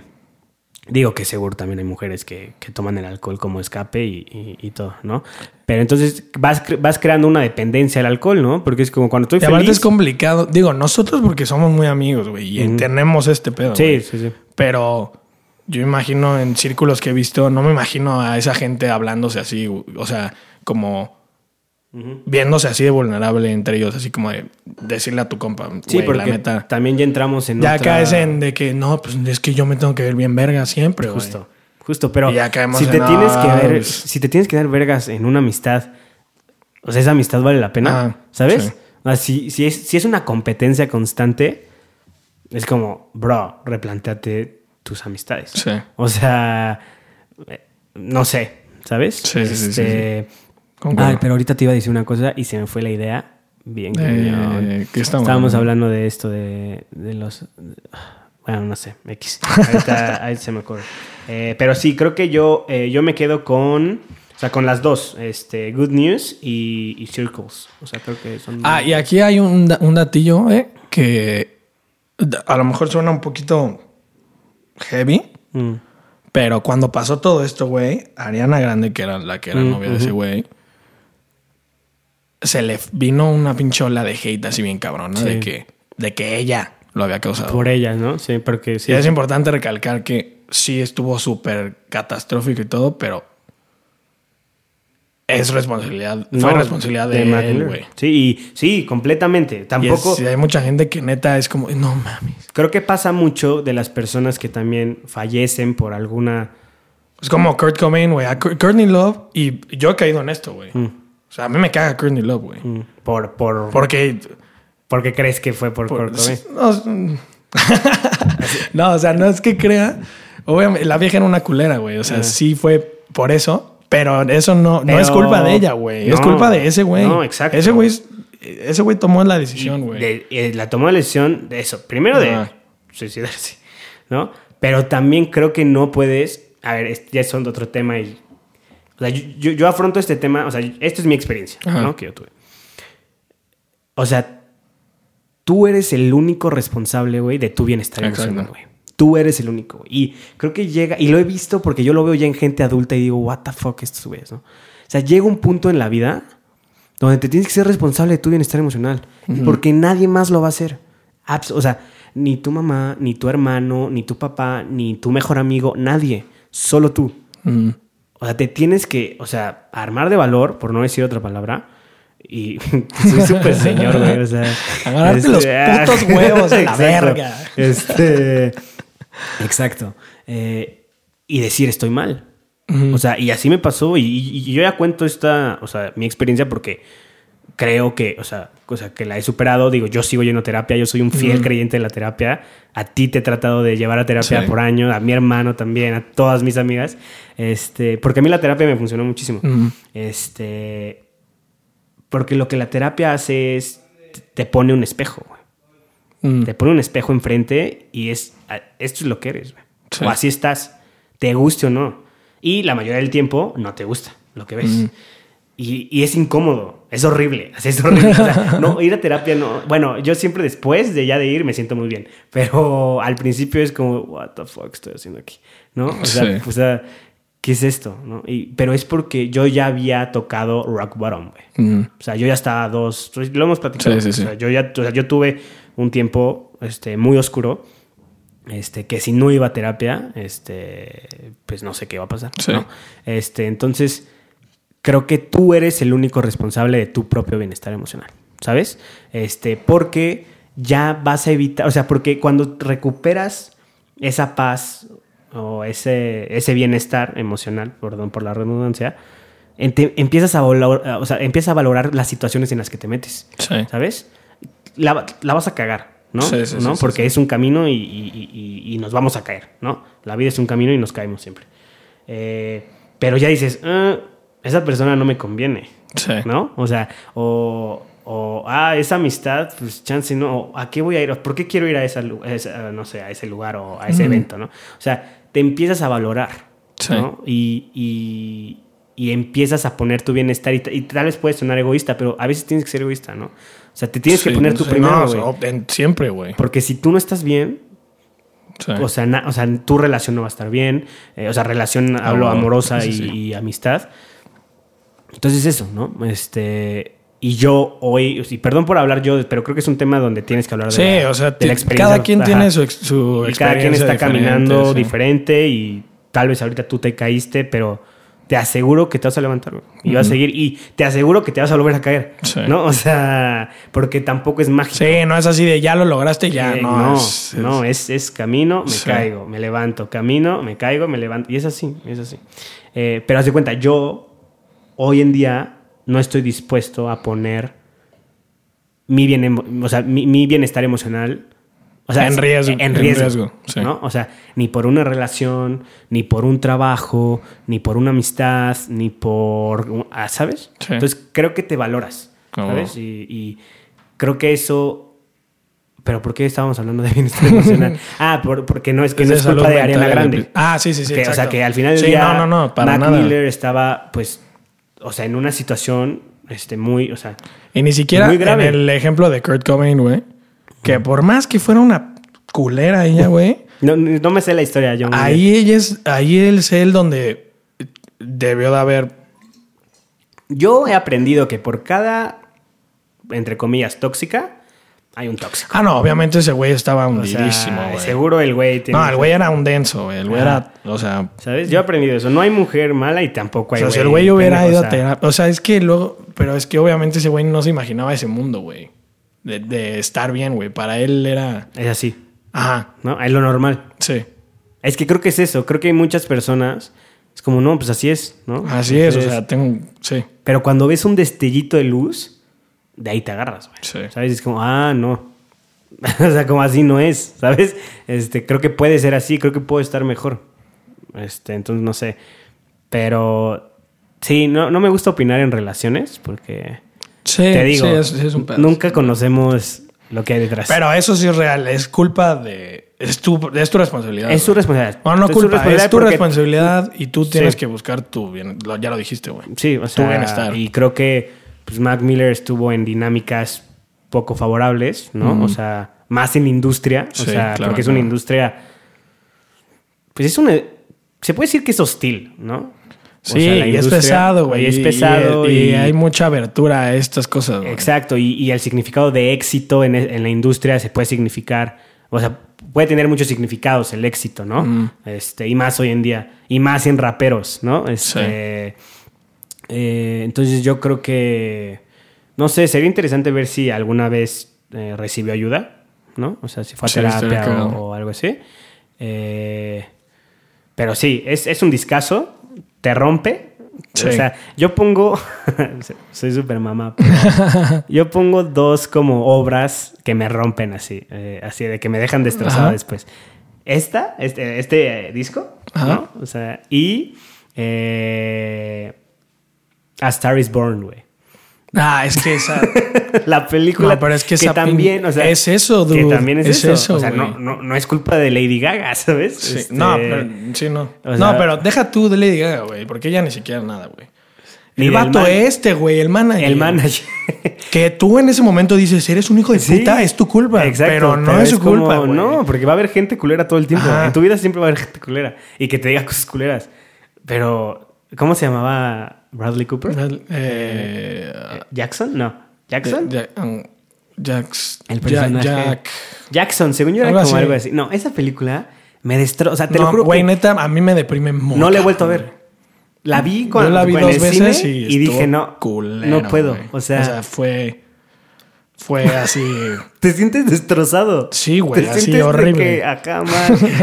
digo que seguro también hay mujeres que, que toman el alcohol como escape y, y- y todo, ¿no? Pero entonces vas, vas creando una dependencia al alcohol, ¿no? Porque es como cuando estoy Y aparte feliz... es complicado. Digo, nosotros porque somos muy amigos, güey, y tenemos este pedo. Sí, sí, sí. Pero yo imagino en círculos que he visto, no me imagino a esa gente hablándose así, o sea, como viéndose así de vulnerable entre ellos, así como de decirle a tu compa, Sí, porque la neta. también ya entramos en Ya otra- caes en de que no, pues es que yo me tengo que ver bien verga siempre, güey. Justo, justo, pero ya caemos si te en, tienes que "Ah, ver, pues". si te tienes que dar vergas en una amistad, o sea, esa amistad vale la pena, Ah, ¿sabes? sí. O sea, si, si es, si es una competencia constante, es como, bro, replanteate tus amistades. Sí. O sea, no sé, ¿sabes? Sí, sí, sí, sí, Este. Ay, pero ahorita te iba a decir una cosa y se me fue la idea. Bien. Eh, ¿qué estamos Estábamos hablando? de esto, de, de los... Bueno, no sé, X. Ahorita ahí se me ocurre. Eh, pero sí, creo que yo, eh, yo me quedo con... O sea, con las dos. Este, Good News y, y Circles. O sea, creo que son... Ah, y aquí hay un, un datillo, eh, que a lo mejor suena un poquito heavy, Mm. pero cuando pasó todo esto, güey, Ariana Grande, que era la que era Mm, novia de ese güey, se le vino una pinchola de hate así bien cabrona, Sí. de que, de que ella lo había causado. Por ellas, ¿no? Sí, porque sí. Y es importante recalcar que sí estuvo súper catastrófico y todo, pero es responsabilidad, fue No, responsabilidad de, Mac él, güey. Sí, y, sí, completamente. Y Tampoco... es- y hay mucha gente que neta es como, no mames. Creo que pasa mucho de las personas que también fallecen por alguna... Es como Kurt Cobain, güey. Courtney Love, y yo he caído en esto, güey. O sea, a mí me caga Courtney Love, güey. mm, Por, por, Porque. porque crees que fue por, por- no, no, o sea, no es que crea. Obviamente, la vieja era una culera, güey. O sea, Ajá. sí fue por eso, pero eso no, no Pero- es culpa de ella, güey. es culpa de ese güey. no, exacto. Ese güey, es- ese güey tomó la decisión, güey. De- eh, la tomó la decisión de eso. Primero de suicidarse, ¿no? Pero también creo que no puedes... A ver, ya son de otro tema y... O sea, yo, yo- yo afronto este tema, o sea, esta es mi experiencia, Ajá. ¿no? Que yo tuve. O sea, tú eres el único responsable, güey, de tu bienestar Exacto. emocional, güey. Tú eres el único, güey. Y creo que llega, y lo he visto porque yo lo veo ya en gente adulta y digo, what the fuck, estos güeyes, ¿no? O sea, llega un punto en la vida donde te tienes que ser responsable de tu bienestar emocional. Porque nadie más lo va a hacer. Abs- o sea, ni tu mamá, ni tu hermano, ni tu papá, ni tu mejor amigo, nadie. Solo tú. O sea, te tienes que, o sea, armar de valor, por no decir otra palabra. Y soy súper señor, güey. O sea, Agarrarte los putos huevos a la verga. Este. Exacto. Eh, y decir estoy mal. O sea, y así me pasó. Y, y- y yo ya cuento esta, o sea, mi experiencia porque creo que, o sea, o sea, que la he superado. Digo, yo sigo yendo a terapia, yo soy un fiel creyente de la terapia. A ti te he tratado de llevar a terapia Sí. por año, a mi hermano también, a todas mis amigas. Este, porque a mí la terapia me funcionó muchísimo. Este, porque lo que la terapia hace es te- pone un espejo, güey. Mm. Te pone un espejo enfrente y es esto es lo que eres, güey. Sí. O así estás, te guste o no. Y la mayoría del tiempo no te gusta lo que ves. Y, y es incómodo, es horrible, es horrible. O sea, no, ir a terapia no. Bueno, yo siempre después de ya de ir me siento muy bien, pero al principio es como, what the fuck estoy haciendo aquí, ¿no? O sea, Sí. o sea, ¿qué es esto? ¿no? Y, pero es porque yo ya había tocado rock bottom, güey. O sea, yo ya estaba dos, lo hemos platicado. Sí, sí, sí. O sea, yo ya, o sea, yo tuve un tiempo este, muy oscuro, este, que si no iba a terapia, este, pues no sé qué iba a pasar. Sí. ¿no? Este, entonces, creo que tú eres el único responsable de tu propio bienestar emocional, ¿sabes? Este, porque ya vas a evitar, o sea, porque cuando recuperas esa paz o ese, ese bienestar emocional, perdón por la redundancia, empiezas a, valorar, o sea, empiezas a valorar las situaciones en las que te metes, Sí. ¿sabes? La, la vas a cagar, ¿no? Sí, sí, ¿No? Porque es un camino y, y- y- y nos vamos a caer, ¿no? La vida es un camino y nos caemos siempre. Eh, pero ya dices, "Ah, esa persona no me conviene, Sí. ¿no? O sea, o, o, ah, esa amistad, pues chance, ¿no? O, ¿A qué voy a ir? ¿Por qué quiero ir a, esa, esa- no sé, a ese lugar o a ese evento, ¿no? O sea, te empiezas a valorar, Sí. ¿no? Y, y- y empiezas a poner tu bienestar y, y tal vez puedes sonar egoísta, pero a veces tienes que ser egoísta, ¿no? O sea, te tienes que poner tu sí, primero, no, güey. siempre, güey. Porque si tú no estás bien, Sí. o sea, na- o sea, tu relación no va a estar bien. eh, o sea, relación, hablo amorosa y amistad. Entonces eso, ¿no? Este... Y yo hoy, y perdón por hablar yo, pero creo que es un tema donde tienes que hablar de, Sí, la, o sea, de la experiencia. cada quien Ajá. tiene su, su Y cada quien está diferente, caminando sí. diferente y tal vez ahorita tú te caíste, pero te aseguro que te vas a levantar y vas a seguir y te aseguro que te vas a volver a caer, Sí. ¿no? O sea, porque tampoco es mágico. Sí, no es así de ya lo lograste, ya. Eh, no, no, es, no, es, es camino, me Sí. caigo, me levanto, camino, me caigo, me levanto. Y es así, es así. Eh, pero haz de cuenta, yo hoy en día no estoy dispuesto a poner mi, bien, o sea, mi, mi bienestar emocional. O sea, En es- riesgo, En en riesgo. riesgo, sí. ¿no? O sea, ni por una relación, ni por un trabajo, ni por una amistad, ni por. ¿Sabes? Sí. Entonces creo que te valoras. ¿Sabes? Y, y creo que eso. Pero ¿por qué estábamos hablando de bienestar emocional? ah, por- porque no es que Es no es culpa de Ariana Grande. Ah, sí, sí, sí. Que, o sea, que al final del Sí, día no, no, no, para Mac nada. Miller estaba, pues, o sea, en una situación este, muy, o sea, Y ni siquiera Muy en grave. el ejemplo de Kurt Cobain, güey. Que por más que fuera una culera ella, güey. no, no me sé la historia, John. Mayer. ahí ella es, ahí es él donde debió de haber. Yo he aprendido que por cada, entre comillas, tóxica, hay un tóxico. Ah, no, obviamente ese güey estaba O hundidísimo, sea, güey. seguro el güey tiene... No, el güey era un denso, güey. El güey era, o sea, ¿Sabes? Yo he aprendido eso. No hay mujer mala y tampoco o hay sea, si el güey hubiera ido o a terapia. O sea, es que luego, pero es que obviamente ese güey no se imaginaba ese mundo, güey. De, de estar bien, güey. Para él era. Es así, Ajá, ¿no? Es lo normal. sí. Es que creo que es eso. Creo que hay muchas personas... Es como, no, pues así es, ¿no? Así es, o sea, tengo. Sí, Pero cuando ves un destellito de luz, de ahí te agarras, güey. Sí. ¿Sabes? Es como, ah, no. o sea, como así no es, ¿sabes? Este, creo que puede ser así, creo que puedo estar mejor. Este, entonces no sé. Pero sí, no, no me gusta opinar en relaciones porque sí, te digo, sí, es, sí es un pedo. nunca conocemos lo que hay detrás. Pero eso sí es real. Es culpa de. Es tu, es tu responsabilidad. es su responsabilidad. No, no Es. Es tu porque- responsabilidad y tú tienes Sí. que buscar tu bien. Ya lo dijiste, güey. Sí, o sea, bienestar. y creo que pues, Mac Miller estuvo en dinámicas poco favorables, ¿no? O sea, más en industria, o Sí, sea, claro, porque es una claro. industria, pues es una, se puede decir que es hostil, ¿no? O Sí, sea, la y es pesado, güey. y es pesado y, y, hay mucha abertura a estas cosas, güey. exacto, y, y el significado de éxito en, en la industria se puede significar, o sea, puede tener muchos significados el éxito, ¿no? Mm. Este, y más hoy en día, y más en raperos, ¿no? Este, eh, entonces yo creo que, no sé, sería interesante ver si alguna vez eh, recibió ayuda, ¿no? O sea, si fue a Sí, terapia o, o algo así. Eh, pero sí, es, es un discazo, te rompe. Sí. O sea, yo pongo, soy súper mamá, pero yo pongo dos como obras que me rompen así, eh, así de que me dejan destrozado Ajá. después. Esta, este, este disco, Ajá. ¿no? O sea, y eh, A Star is Born, güey. Ah, es que esa. La película No, pero es que esa también, o sea, es eso, que también es, Es eso. eso, o sea, no, no, no es culpa de Lady Gaga, ¿sabes? Sí, Este, No, pero, sí, no. o sea- no, pero deja tú de Lady Gaga, güey. Porque ella ni siquiera nada, güey. El vato man- este, güey, el manager. El manager. Que tú en ese momento dices, eres un hijo de Sí, puta, es tu culpa. Exacto, pero no es su como, culpa, güey. No, porque va a haber gente culera todo el tiempo. Ajá. En tu vida siempre va a haber gente culera. Y que te diga cosas culeras. Pero, ¿cómo se llamaba Bradley Cooper? Eh, ¿Jackson? No. ¿Jackson? Ja- um, El personaje. Jack. Jackson, según yo era Algo como así. algo así. No, esa película me destroza. O sea, te lo juro güey, que neta, a mí me deprime mucho. no la he vuelto a ver. La vi cuando Yo la vi en dos el veces cine y, y dije, no, culero, no puedo. güey. O sea, fue. Fue así. te sientes destrozado. Sí, güey, así horrible. acá.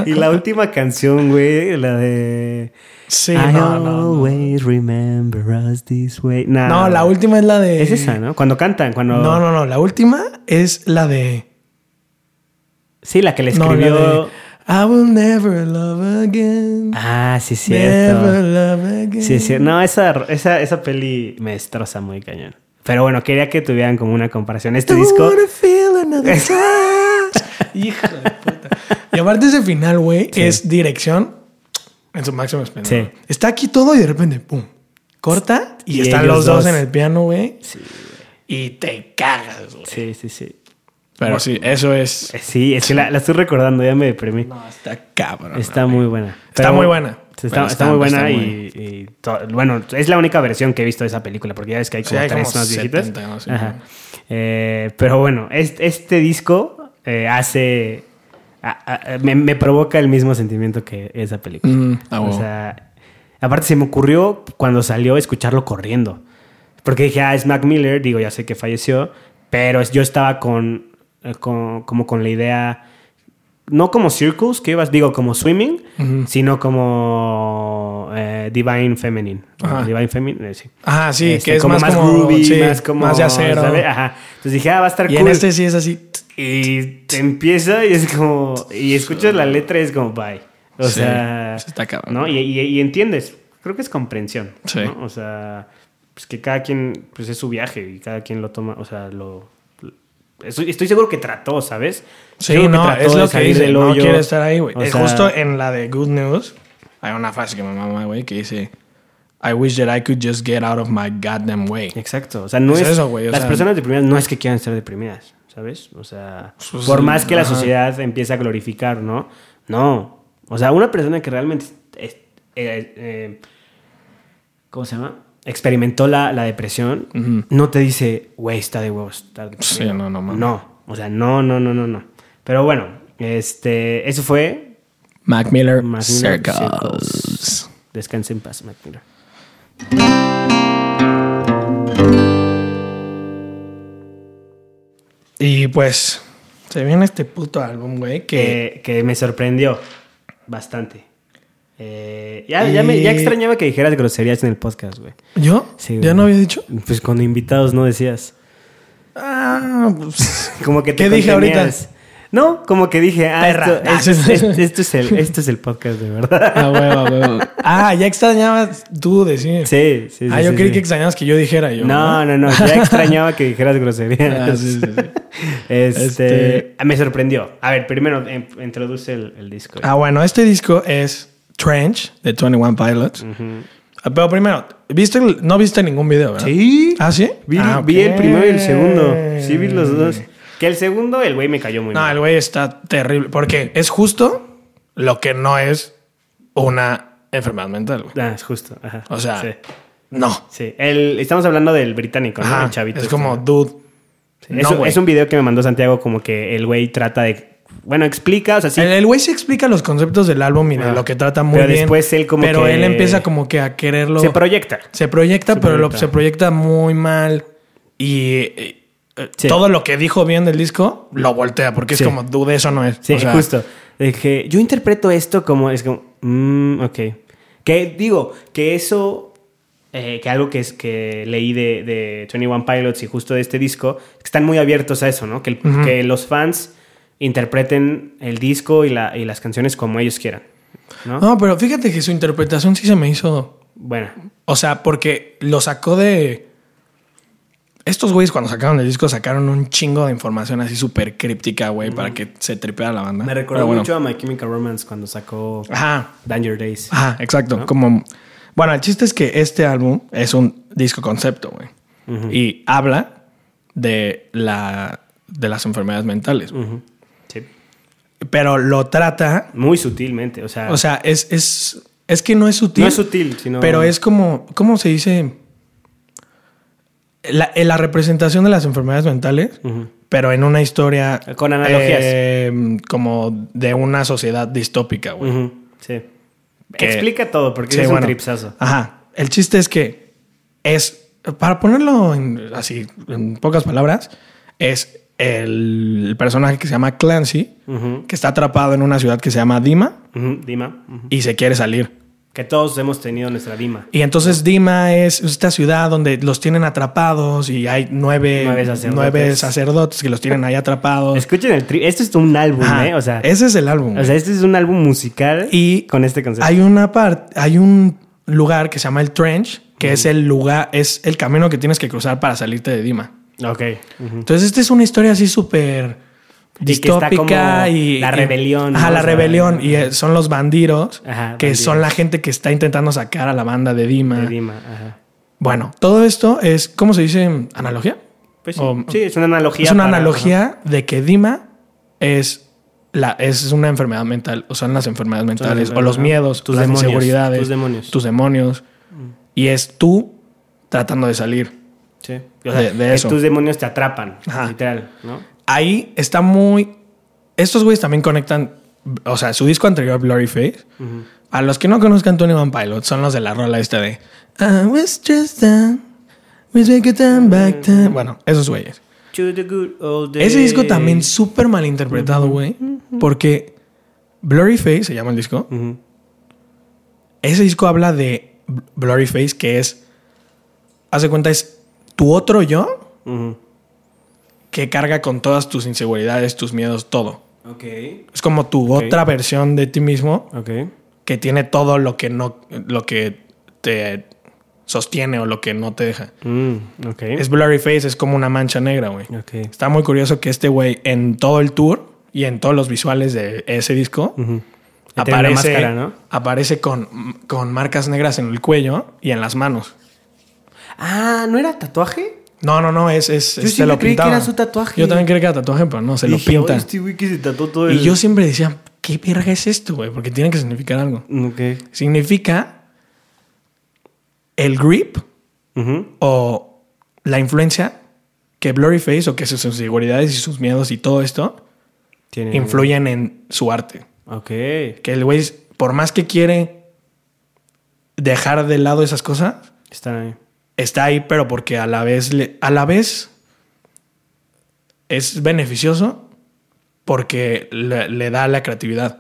Y la última canción, güey, la de Sí, I no, no. no. always remember us this way. No, la última es la de. Es esa, ¿no? Cuando cantan, cuando No, no, no. La última es la de. Sí, la que le No, la escribió de. I will never love again. Ah, sí, never cierto. love again. Sí, sí. No, esa, esa, esa peli me destroza muy cañón. Pero bueno, quería que tuvieran como una comparación. Este Don't disco. feel. Hijo de puta. Y aparte ese final, güey, es dirección en su máximo esplendor. Sí. Está aquí todo y de repente, pum, corta y, Y están los dos dos. en el piano, güey. Sí, Y te cagas, güey. sí, sí. sí. Pero sí, eso es... Eh, Sí, es que la, la estoy recordando, ya me deprimí. No, está cabrón. está güey. muy buena. Está muy buena. Está, Pero está está- muy buena está y, muy- y to- bueno, es la única versión que he visto de esa película, porque ya ves que hay como tres más viejitas. 70, ¿no? Sí. Ajá. Eh, pero bueno, este, este disco eh, hace. A- a- me, me provoca el mismo sentimiento que esa película. Mm, ah, o sea, aparte se me ocurrió cuando salió escucharlo corriendo. Porque dije, ah, es Mac Miller, digo, ya sé que falleció, pero yo estaba con, eh, con- como con la idea, no como Circles, que ibas, digo, como Swimming, sino como eh, Divine Feminine. Ajá. Divine Feminine, eh, sí. Ajá, sí, Este, que es más, como... groovy, sí, más como... Más de acero. ¿sabes? Ajá. Entonces dije, ah, va a estar Y cool. en este sí es así... Y te empieza y es como... Y escuchas la letra y es como, bye. O Sí, sea... sí está cabrón. ¿no? Y, y- y entiendes. Creo que es comprensión. Sí. ¿no? O sea, pues que cada quien... Pues es su viaje y cada quien lo toma... O sea, lo... Estoy, seguro que trató, ¿sabes? Sí, no, es lo que dice. No quiere estar ahí, güey. Sea, Justo en la de Good News hay una frase que me mama, güey, que dice... I wish that I could just get out of my goddamn way. Exacto. O sea, no Es es. eso, güey, o las sea- personas deprimidas no es que quieran estar deprimidas, ¿sabes? O sea, Pues, por más que la sociedad empiece a glorificar, ¿no? No. O sea, una persona que realmente. es- eh, eh, ¿Cómo se llama? Experimentó la, la depresión, no te dice, güey, está de huevos. estar Sí, deprimido". no, no. No. O sea, no, no, no, no, no. Pero bueno, este, eso fue. Mac Miller, Mac Miller Circles. Descanse en paz, Mac Miller. Y pues se viene este puto álbum, güey, que... que, que me sorprendió bastante. Eh, ya, ya, me, ya extrañaba que dijeras groserías en el podcast, güey. ¿Yo? Sí, ¿Ya no había dicho? Pues con invitados no decías. Ah, pues... Como que te ¿Qué dije ahorita? No, como que dije, ah, Perra. esto, esto es, esto es el, esto es el podcast de verdad. Ah, huevo, huevo. Ah, ya extrañabas tú decir. Sí, sí, sí. Ah, yo sí, creí sí. que extrañabas que yo dijera yo. No, no, no, ya extrañaba que dijeras groserías. Ah, sí. Este, Este- Me sorprendió. A ver, primero em- introduce el, el disco. Ah, bueno, este disco es Trench de 21 Pilots. Ah, Pero primero, ¿viste el- no viste ningún video, ¿verdad? Sí. ¿Ah, sí? Vi, Ah, vi el primero y el segundo. Sí, vi los dos. Que el segundo, el güey me cayó muy No, mal. el güey está terrible. Porque es justo lo que no es una enfermedad mental, güey. Ah, es justo. Ajá. O sea, Sí. no. sí. El- estamos hablando del británico, ¿no? Ajá, El chavito. es este. como, dude. Sí, no, es, es un video que me mandó Santiago como que el güey trata de... Bueno, explica, o sea, sí. El- güey sí explica los conceptos del álbum y de Ah. lo que trata muy Pero bien. después él como Pero que- él empieza como que a quererlo. se proyecta. Se proyecta, Se pero lo- se proyecta muy mal. Y eh, Sí. todo lo que dijo bien del disco lo voltea, porque Sí. es como, dude, eso no es. Sí, O sea, justo. Que yo interpreto esto como... Es como... mm, ok. Que digo, que eso... eh, que algo que, es, que leí de, de 21 Pilots y justo de este disco, que están muy abiertos a eso, ¿no? Que, el- Ujú. que los fans interpreten el disco y, la, y las canciones como ellos quieran, ¿no? No, pero fíjate que su interpretación sí se me hizo. Bueno, O sea, porque lo sacó de. Estos güeyes, cuando sacaron el disco, sacaron un chingo de información así súper críptica, güey, para que se tripeara la banda. me recordó bueno. mucho a My Chemical Romance cuando sacó Ajá. Danger Days. Ajá, exacto. ¿No? Como Bueno, el chiste es que este álbum es un disco concepto, güey. Y habla de, la, de las enfermedades mentales. Pero lo trata. Muy sutilmente, o sea. O sea, es, es, es que no es sutil. no es sutil, sino. Pero es como. ¿Cómo se dice? La, la representación de las enfermedades mentales, pero en una historia. Con analogías. eh, como de una sociedad distópica, güey. Sí. Que- Explica todo, porque Sí, es bueno. un tripsazo. Ajá. El chiste es que es, para ponerlo en- así, en pocas palabras, es el, personaje que se llama Clancy, que está atrapado en una ciudad que se llama Dima Dima. y se quiere salir. Que todos hemos tenido nuestra Dima. Y entonces Dima es esta ciudad donde los tienen atrapados y hay nueve, Nueve sacerdotes. nueve sacerdotes que los tienen ahí atrapados. Escuchen el tri. Este es un álbum, Ajá. ¿eh? O sea, ese es el álbum. o sea, este es un álbum musical Y con este concepto. Hay una parte, hay un lugar que se llama el Trench, que es el lugar, es el camino que tienes que cruzar para salirte de Dima. Ok. Entonces, esta es una historia así súper distópica y. la y- rebelión, Ajá, la O sea, rebelión. Y eh, son los bandidos, Ajá, que bandidos. son la gente que está intentando sacar a la banda de Dima. De Dima, ajá. Bueno, todo esto es, ¿cómo se dice? ¿Analogía? Pues sí, O- sí, es una analogía. es una para- analogía de que Dima es. La, es una enfermedad mental, o son las enfermedades mentales, o los miedos, Tus las demonios, inseguridades, tus demonios. Mm. tus demonios. Y es tú tratando de salir. Sí. O sea, De- de que eso. tus demonios te atrapan, Ajá. literal, ¿no? ahí está muy. Estos güeyes también conectan. O sea, su disco anterior, Blurry Face. A los que no conozcan Tony One Pilot, son los de la rola esta de. I was just down. We take it down back down. Bueno, esos güeyes. To the good old Ese disco también súper malinterpretado, güey. Porque Blurry Face se llama el disco. Ese disco habla de Blurry Face, que es. Haz de cuenta, es tu otro yo que carga con todas tus inseguridades, tus miedos, todo. Es como tu otra versión de ti mismo Ok. que tiene todo lo que no, lo que te sostiene o lo que no te deja. Mm. Es blurry face, es como una mancha negra, güey. Está muy curioso que este güey en todo el tour y en todos los visuales de ese disco aparece, máscara, ¿no? aparece con, con marcas negras en el cuello y en las manos. Ah, ¿no era tatuaje? No, no, no, es, es, Yo es- siempre lo creí que era su tatuaje. Yo también creí que era tatuaje, pero no, se lo Dije, pinta. "Oye, este güey que se tatuó todo el... Y yo siempre decía, ¿qué verga es esto, güey? Porque tiene que significar algo. Ok. Significa el grip o la influencia que Blurry Face o que sus inseguridades y sus miedos y todo esto influyen en su arte. Ok. Que el güey, por más que quiere dejar de lado esas cosas, Están ahí. Está ahí, pero porque a la vez, le- a la vez es beneficioso porque le, le da la creatividad.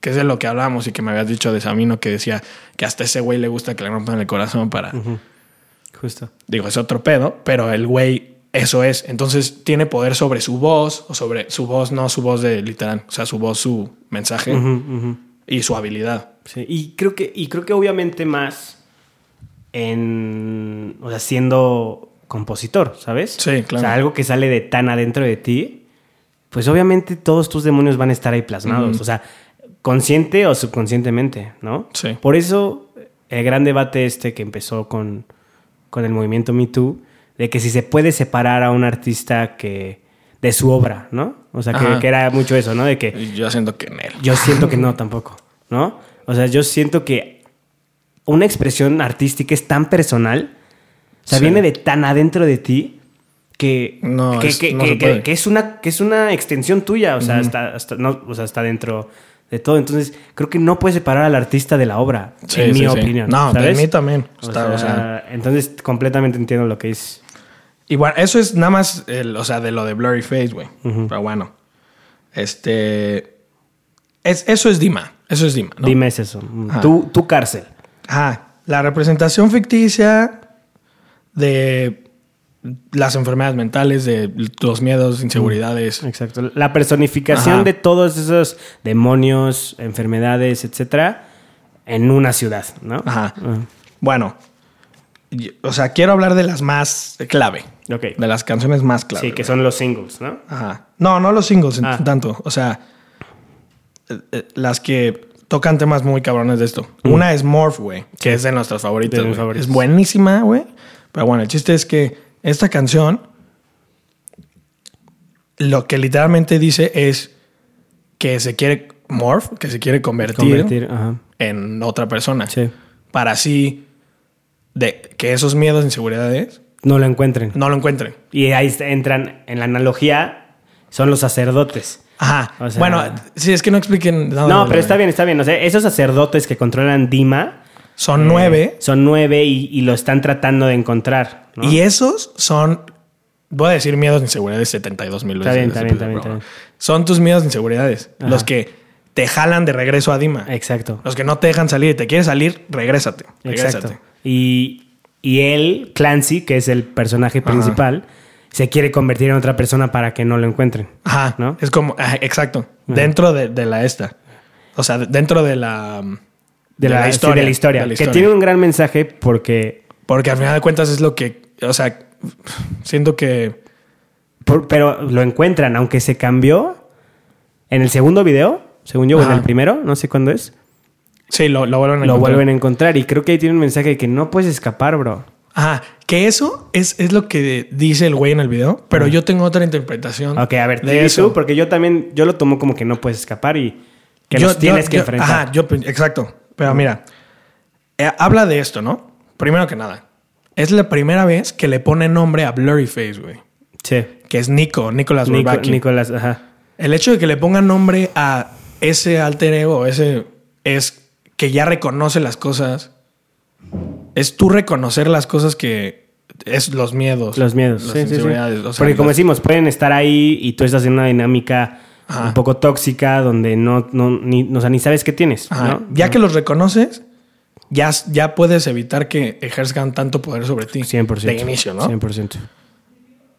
Que es de lo que hablábamos y que me habías dicho de Samino que decía que hasta ese güey le gusta que le rompan el corazón para... Justo. Digo, es otro pedo, pero el güey eso es. Entonces tiene poder sobre su voz, o sobre su voz, no su voz de literal, o sea, su voz, su mensaje y su habilidad. Sí, y creo que, y creo que obviamente más en, o sea, siendo compositor, ¿sabes? Sí, claro. O sea, algo que sale de tan adentro de ti, pues obviamente todos tus demonios van a estar ahí plasmados, o sea, consciente o subconscientemente, ¿no? Sí. Por eso el gran debate este que empezó con, con el movimiento Me Too, de que si se puede separar a un artista que de su obra, ¿no? O sea, que, que era mucho eso, ¿no? De que yo siento que en él. yo siento que no tampoco, ¿no? O sea, yo siento que una expresión artística es tan personal, o sea, Sí. viene de tan adentro de ti que, No, que, es- que- no que- se puede. que- que es una, que es una extensión tuya, o sea, no, o sea, está dentro de todo. Entonces, creo que no puedes separar al artista de la obra, Sí, en sí, mi opinión. No, de mí también. O Está, sea, o sea, entonces, completamente entiendo lo que es. bueno, eso es nada más, el, o sea, de lo de Blurry Face, güey. Pero bueno, este... Es, eso es Dima. Eso es Dima, ¿no? Dime es eso. Ajá. Tu, tu cárcel. Ajá. La representación ficticia de las enfermedades mentales, de los miedos, inseguridades. Exacto. La personificación Ajá. de todos esos demonios, enfermedades, etcétera, en una ciudad, ¿no? Ajá. Bueno, o sea, quiero hablar de las más clave. Ok. De las canciones más clave. sí, que son los singles, ¿no? Ajá. No, no los singles en Ah. tanto. O sea, eh, eh, las que tocan temas muy cabrones de esto. Una es Morph, güey, que es de nuestras favoritas. De. Es buenísima, güey. Pero bueno, el chiste es que esta canción lo que literalmente dice es que se quiere morph, que se quiere convertir, en otra persona. Sí. Para así de que esos miedos, inseguridades, No lo encuentren. no lo encuentren. Y ahí entran, en la analogía, son los sacerdotes. Ajá. O sea- bueno, sí, es que no expliquen. No, pero está bien, está bien. O sea, esos sacerdotes que controlan Dima Son eh, nueve. son nueve y, y lo están tratando de encontrar. Y esos son, voy a decir miedos de inseguridades 72 mil Está veces. está bien, está bien, está bien. Son tus miedos de inseguridades. Ajá. Los que te jalan de regreso a Dima. Exacto. Los que no te dejan salir y te quieres salir, regrésate. Exacto. Regrésate. Y, y él, Clancy, que es el personaje principal, se quiere convertir en otra persona para que no lo encuentren. Ajá. ¿No? Es como, ajá, exacto. Dentro de, de la esta. O sea, dentro de la. De, la, sí, de la historia. de la Que historia. tiene un gran mensaje porque. Porque al final de cuentas es lo que. O sea, siento que. por- pero lo encuentran, aunque se cambió en el segundo video, según yo, o en el primero, no sé cuándo es. Sí, lo, lo vuelven a Lo encontrar. vuelven a encontrar. Y creo que ahí tiene un mensaje de que no puedes escapar, bro. Ajá. Que eso es, es lo que dice el güey en el video. Pero yo tengo otra interpretación. Ok, a ver, de eso. tú, porque yo también, yo lo tomo como que no puedes escapar y que Yo- los tienes yo- que yo- enfrentar. Ajá, yo, exacto. Pero mira, eh, habla de esto, ¿no? Primero que nada, es la primera vez que le pone nombre a Blurryface, güey. Sí. Que es Nico, Nicolas Nico-. Nicolás, ajá. El hecho de que le pongan nombre a ese alter ego, ese es que ya reconoce las cosas. Es tú reconocer las cosas que es los miedos. Los miedos. las sí, sí, sí. inseguridades, o sea, Porque como las- decimos, pueden estar ahí y tú estás en una dinámica Ajá. un poco tóxica donde no, no, ni, o sea, ni sabes qué tienes. Ya que los reconoces, ya, ya puedes evitar que ejerzcan tanto poder sobre ti. 100%. De inicio, ¿no? 100%.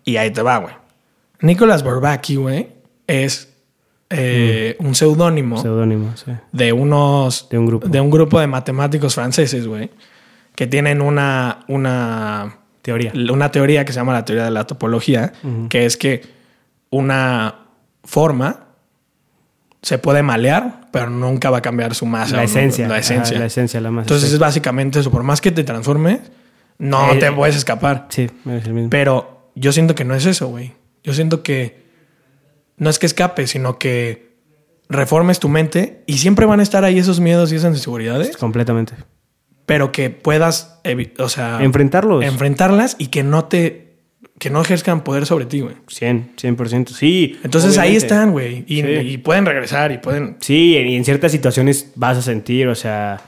Y ahí te va, güey. Nicolas Bourbaki, güey, es eh, un seudónimo Seudónimo, sí. de unos... De un grupo. De un grupo de matemáticos franceses, güey, que tienen una... una Teoría. una teoría que se llama la teoría de la topología, que es que una forma se puede malear, pero nunca va a cambiar su masa. La no- esencia. La esencia. la esencia, la masa. Entonces es básicamente eso. Por más que te transformes, no Eh, te puedes escapar. Sí, es el mismo. Pero yo siento que no es eso, güey. Yo siento que no es que escapes, sino que reformes tu mente y siempre van a estar ahí esos miedos y esas inseguridades, Completamente. Pero que puedas, o sea, Enfrentarlos. enfrentarlas y que no te, que no ejerzcan poder sobre ti, güey. 100, 100%. Sí. Entonces ahí están, güey. Y, Sí. y pueden regresar y pueden. Sí, y en ciertas situaciones vas a sentir, o sea,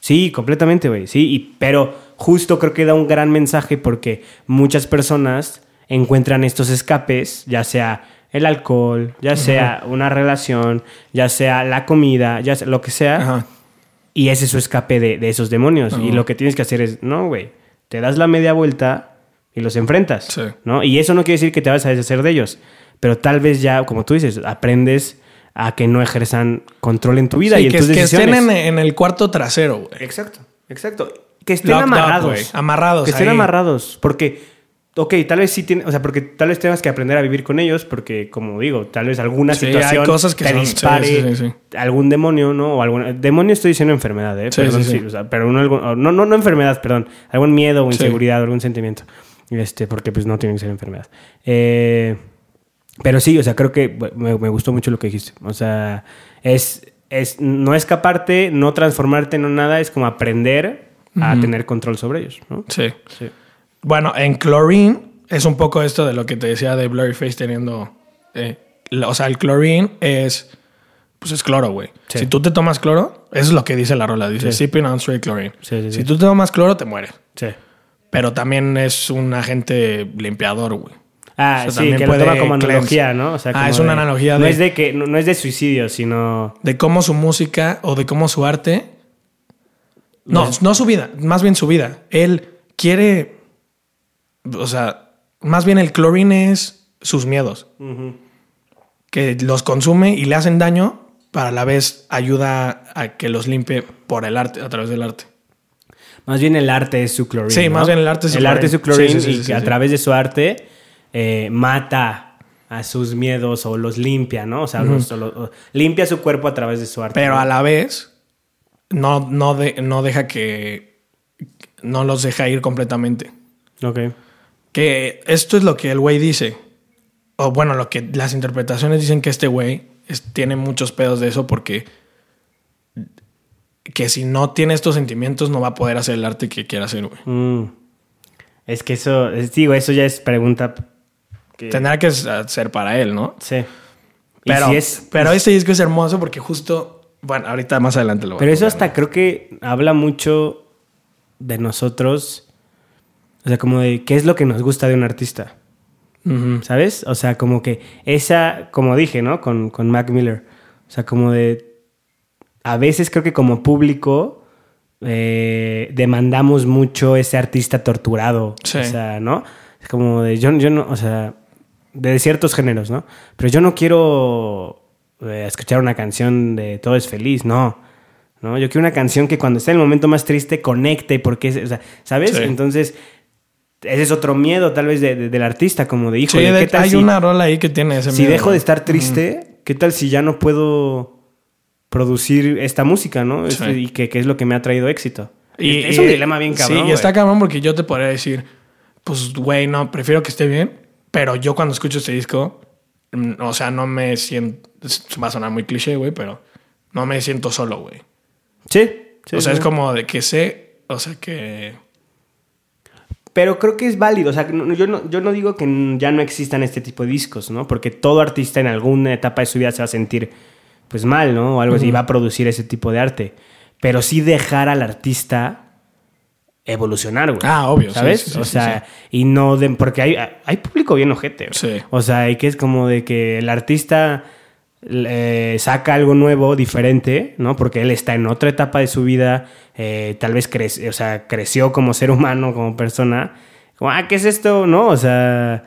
sí, completamente, güey, sí, y, pero justo creo que da un gran mensaje porque muchas personas encuentran estos escapes, ya sea el alcohol, ya sea una relación, ya sea la comida, ya sea lo que sea, Ajá. Y ese es su escape de, de esos demonios. Y lo que tienes que hacer es, no, güey, te das la media vuelta y los enfrentas, Sí. ¿no? Y eso no quiere decir que te vas a deshacer de ellos, pero tal vez ya, como tú dices, aprendes a que no ejerzan control en tu vida Sí, y en que, tus que estén en, en el cuarto trasero, güey. Exacto, exacto. Que estén Locked up, amarrados. güey. Amarrados Que estén amarrados. Porque, ok, tal vez sí tiene, o sea, porque tal vez tengas que aprender a vivir con ellos, porque, como digo, tal vez alguna Sí, situación hay cosas que te son- dispare sí, sí, algún demonio, ¿no? O algún demonio estoy diciendo enfermedad, ¿eh? Sí, perdón, sí, o sea, pero no, algún- no, no, no enfermedad, perdón. Algún miedo o inseguridad o algún sentimiento. Este, porque pues no tiene que ser enfermedad. Eh, pero sí, o sea, creo que me, me gustó mucho lo que dijiste. O sea, es, es no escaparte, no transformarte en nada, es como aprender a tener control sobre ellos, ¿no? Sí. Sí. Bueno, en Chlorine es un poco esto de lo que te decía de Blurryface teniendo. eh, o sea, el chlorine es. Pues es cloro, güey. Sí. Si tú te tomas cloro, eso es lo que dice la rola. Dice Sí. sipping on straight chlorine. Sí, sí, si tú te tomas cloro, te mueres. Sí. Pero también es un agente limpiador, güey. Ah, O sea, sí, que lo toma como cleanse. analogía, ¿no? O sea, Ah, es una analogía No de- es de que no, no es de suicidio, sino De cómo su música o de cómo su arte. No, no su vida, más bien su vida. Él quiere. O sea, más bien el chlorine es sus miedos. Que los consume y le hacen daño, para a la vez ayuda a que los limpie por el arte, a través del arte. Más bien el arte es su chlorine. Sí, ¿no? más bien el arte es su El arte es su Sí, sí, sí, y que a través de su arte eh, mata a sus miedos o los limpia, ¿no? O sea, los- los- limpia su cuerpo a través de su arte. Pero ¿no? a la vez no, no, de- no deja que. No los deja ir completamente. Ok. Que esto es lo que el güey dice. O bueno, lo que las interpretaciones dicen que este güey es- tiene muchos pedos de eso porque. Que si no tiene estos sentimientos, no va a poder hacer el arte que quiere hacer, güey. Mm. Es que eso, es- digo, eso ya es pregunta. que- Tendrá que ser para él, ¿no? Sí. Pero, si es- pero este disco es hermoso porque justo. Bueno, ahorita más adelante lo voy a Pero eso hasta creo que habla mucho de nosotros. O sea, como de qué es lo que nos gusta de un artista. ¿Sabes? O sea, como que esa, como dije, ¿no? Con, con Mac Miller. O sea, como de. A veces creo que como público eh, demandamos mucho ese artista torturado. Sí. O sea, ¿no? Es como de. Yo, yo no. O sea, de ciertos géneros, ¿no? Pero yo no quiero eh, escuchar una canción de Todo es feliz, no. ¿no? Yo quiero una canción que cuando esté en el momento más triste conecte, porque, o sea, ¿sabes? Sí. Entonces, ese es otro miedo tal vez de- de- del artista, como de, Sí, híjole, de- ¿qué tal hay si, una rola ahí que tiene ese si miedo, dejo ¿no? de estar triste, qué tal si ya no puedo producir esta música, ¿no? Sí. Este, y que, que es lo que me ha traído éxito. Y, es y- un dilema bien cabrón. Sí, y está cabrón porque yo te podría decir, pues, güey, no, prefiero que esté bien, pero yo cuando escucho este disco, mm, o sea, no me siento, va a sonar muy cliché, güey, pero no me siento solo, güey. Sí. sí, o sea, sí. es como de que sé, o sea, que... Pero creo que es válido. O sea, yo, no, yo no digo que ya no existan este tipo de discos, ¿no? Porque todo artista en alguna etapa de su vida se va a sentir, pues, mal, ¿no? O algo así, y va a producir ese tipo de arte. Pero sí dejar al artista evolucionar, güey. Ah, obvio, ¿Sabes? sí, sí, o sí, sea, y no de... Porque hay, hay público bien ojete, güey. Sí. O sea, y que es como de que el artista eh, saca algo nuevo, diferente, ¿no? Porque él está en otra etapa de su vida, eh, tal vez crece, o sea, creció como ser humano, como persona. Como, ah, ¿qué es esto? ¿No? O sea,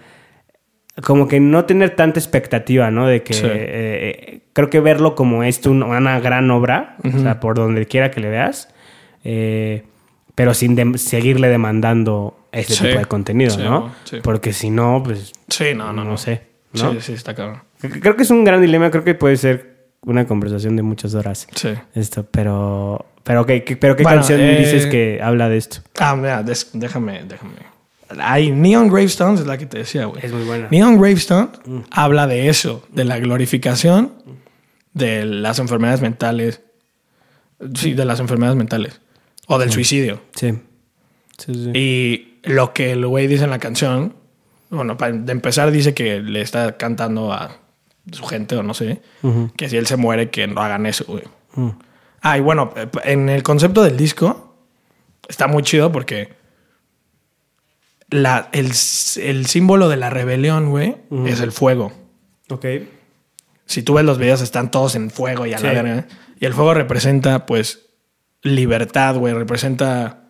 como que no tener tanta expectativa, ¿no? De que Sí. eh, creo que verlo como esto, un- una gran obra, o sea, por donde quiera que le veas, pero sin seguirle demandando ese Sí. tipo de contenido, Sí, ¿no? Porque si no, pues Sí, no, no, no. sé, ¿no? Sí, sí, está cabrón. Creo que es un gran dilema, creo que puede ser una conversación de muchas horas. Sí. Esto, pero. Pero, ¿qué, qué- pero ¿qué Bueno, canción eh, dices que habla de esto? Ah, mira, déjame, déjame. Hay Neon Gravestones, es la que te decía, güey. Es muy buena. Neon Gravestone habla de eso, de la glorificación de las enfermedades mentales. Sí, de las enfermedades mentales. O del suicidio. Sí. Sí, sí. Y lo que el güey dice en la canción, bueno, para de empezar dice que le está cantando a su gente o no sé, que si él se muere que no hagan eso, güey. Mm. Ah, y bueno, eh, en el concepto del disco está muy chido porque la, el, el símbolo de la rebelión, güey, es el fuego. Ok. Si tú ves los videos, están todos en fuego y a la Sí. verga. Y el fuego representa, pues, libertad, güey. Representa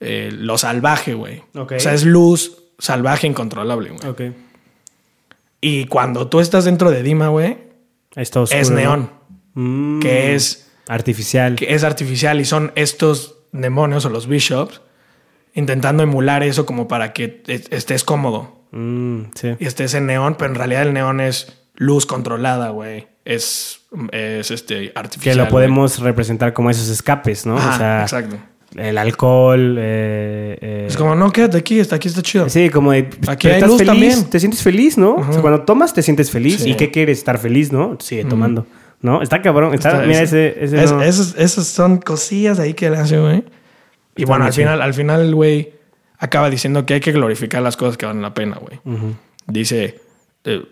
eh, lo salvaje, güey. Ok. O sea, es luz salvaje incontrolable, güey. Ok. Y cuando tú estás dentro de Dima, güey, es neón, Mm. que es Artificial. que es artificial y son estos demonios o los bishops intentando emular eso como para que est- estés cómodo Mm, sí. y estés en neón, pero en realidad el neón es luz controlada, güey. Es, es este artificial. Que lo podemos representar como esos escapes, ¿no? Ajá, o sea, exacto. El alcohol. eh, eh, Es como, no, quédate aquí, está aquí está chido. Sí, como de. Aquí hay estás luz feliz, también. Te sientes feliz, ¿no? O sea, cuando tomas, te sientes feliz. Sí. ¿Y qué quieres? Estar feliz, ¿no? Sigue tomando. ¿No? Está cabrón. Está, Está- mira, es- ese. ese es- no- esos- esas son cosillas ahí que le hace, güey. Y Está bueno, al final, al final el güey acaba diciendo que hay que glorificar las cosas que valen la pena, güey. Dice, eh,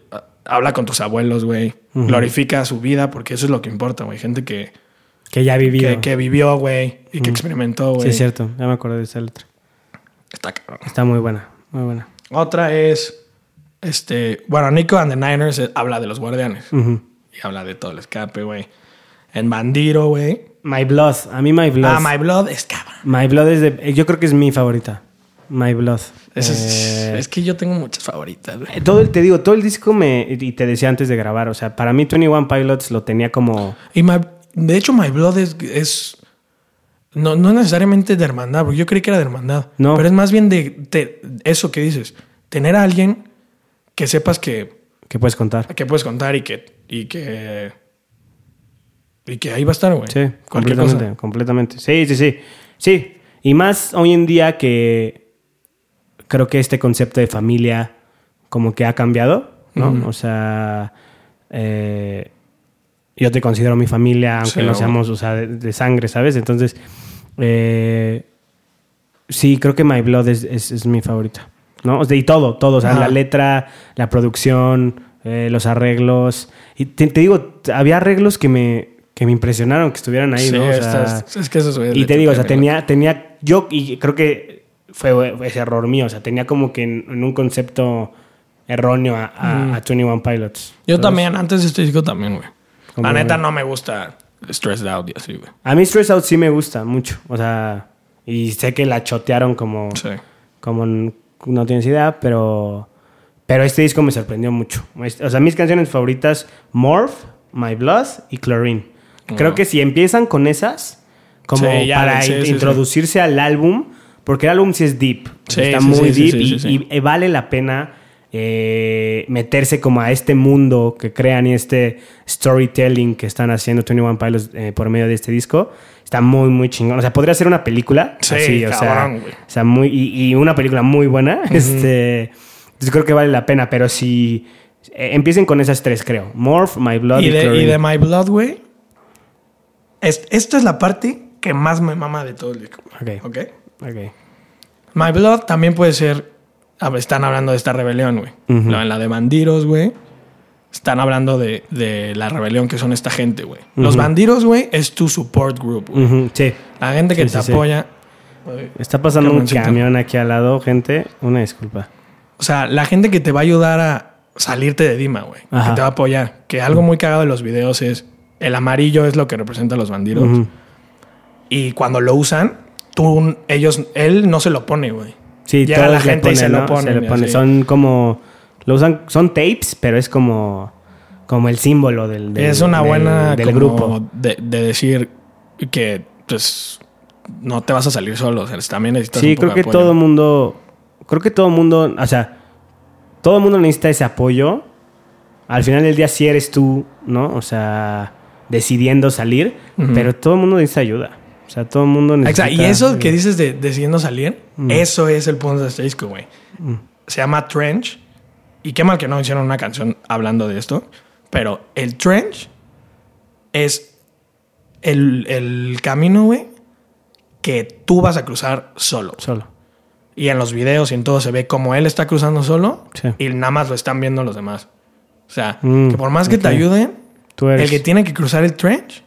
habla con tus abuelos, güey. Glorifica su vida porque eso es lo que importa, güey. Gente que, Que ya ha vivido. que, que vivió, güey, y que experimentó, sí, güey. es cierto. Ya me acordé de esa letra. Está cabrón. Está muy buena. Muy buena. Otra es, este, bueno, Nico and the Niners eh, habla de los guardianes. Y habla de todo el escape, güey. En Bandiro, güey. My Blood. A mí My Blood. Ah, My Blood es cabrón. My Blood es de. Yo creo que es mi favorita. My Blood. Ese Eh, es, es que yo tengo muchas favoritas, güey. Eh, Todo el, te digo, todo el disco me. Y te decía antes de grabar, o sea, para mí 21 Pilots lo tenía como. Y My- de hecho, My Blood es. es- no, no es necesariamente de hermandad, porque yo creí que era de hermandad. No. Pero es más bien de, de eso que dices. Tener a alguien que sepas que, ¿Qué puedes contar? que puedes contar y que, y que. Y que ahí va a estar, güey. Sí, completamente, cosa. completamente. Sí, sí, sí. Sí, y más hoy en día que creo que este concepto de familia como que ha cambiado, ¿no? O sea, eh, yo te considero mi familia, aunque Sí, no bueno. seamos, o sea, de, de sangre, ¿sabes? Entonces, eh, sí, creo que My Blood es, es- es mi favorita, ¿no? O sea, y todo, todo, o sea, Ajá. la letra, la producción, eh, los arreglos. Y te, te digo, había arreglos que me, que me impresionaron que estuvieran ahí, Sí, ¿no? O sea, es que eso es y te digo, o sea, tenía, tenía, yo, y creo que fue ese error mío, o sea, tenía como que en, en un concepto erróneo a, a, a 21 Pilots. Yo ¿sabes? también, antes de este disco también, güey. La neta no me gusta Stressed Out y así, güey. A mí Stress Out sí me gusta mucho, o sea, y sé que la chotearon como, Sí. como no tienes idea, pero, pero este disco me sorprendió mucho. O sea, mis canciones favoritas, Morph, My Blood y Chlorine. Creo que si empiezan con esas, como Sí, ya, para sí, in- sí, sí. introducirse al álbum, porque el álbum sí es deep, Sí, está muy deep y, sí, sí. y vale la pena eh, meterse como a este mundo que crean y este storytelling que están haciendo 21 Pilots eh, por medio de este disco. Está muy, muy chingón. O sea, podría ser una película. Sí, así, o sea, cabrón, o sea, muy, y, y una película muy buena. este, entonces creo que vale la pena, pero si eh, empiecen con esas tres, creo. Morph, My Blood y, Y de, y de My Blood, güey. es- Esto es la parte que más me mama de todo el disco. Ok, ¿Ok? ok. My Blood también puede ser. A ver, Están hablando de esta rebelión, güey. En la de bandidos, güey. Están hablando de, de la rebelión que son esta gente, güey. Los Ujú. bandidos, güey, es tu support group, güey. Sí. La gente que Sí, te sí, sí. apoya. Está pasando un camión aquí al lado, gente. Una disculpa. O sea, la gente que te va a ayudar a salirte de Dima, güey. Que te va a apoyar. Que algo muy cagado de los videos es el amarillo es lo que representa a los bandidos. Y cuando lo usan, tú, ellos, él no se lo pone, güey. Sí, Llega todos la gente y se ponen, lo ¿no? ponen, Se y pone. Son como. Lo usan. Son tapes, pero es como. Como el símbolo del, del- es una del- buena del grupo. De, de decir que pues no te vas a salir solo. O sea, también necesitas Sí, un creo que apoyo. todo mundo. Creo que todo mundo. O sea, todo mundo necesita ese apoyo. Al final del día, sí eres tú, ¿no? O sea, decidiendo salir. Pero todo el mundo necesita ayuda. O sea, todo el mundo necesita. Exacto. Y eso que dices de decidiendo salir, Mm. eso es el punto de este disco, güey. Se llama Trench. Y qué mal que no hicieron una canción hablando de esto. Pero el Trench es el, el camino, güey, que tú vas a cruzar solo. Solo. Y en los videos y en todo se ve como él está cruzando solo Sí. y nada más lo están viendo los demás. O sea, Mm, que por más que te ayuden, Tú eres. el que tiene que cruzar el trench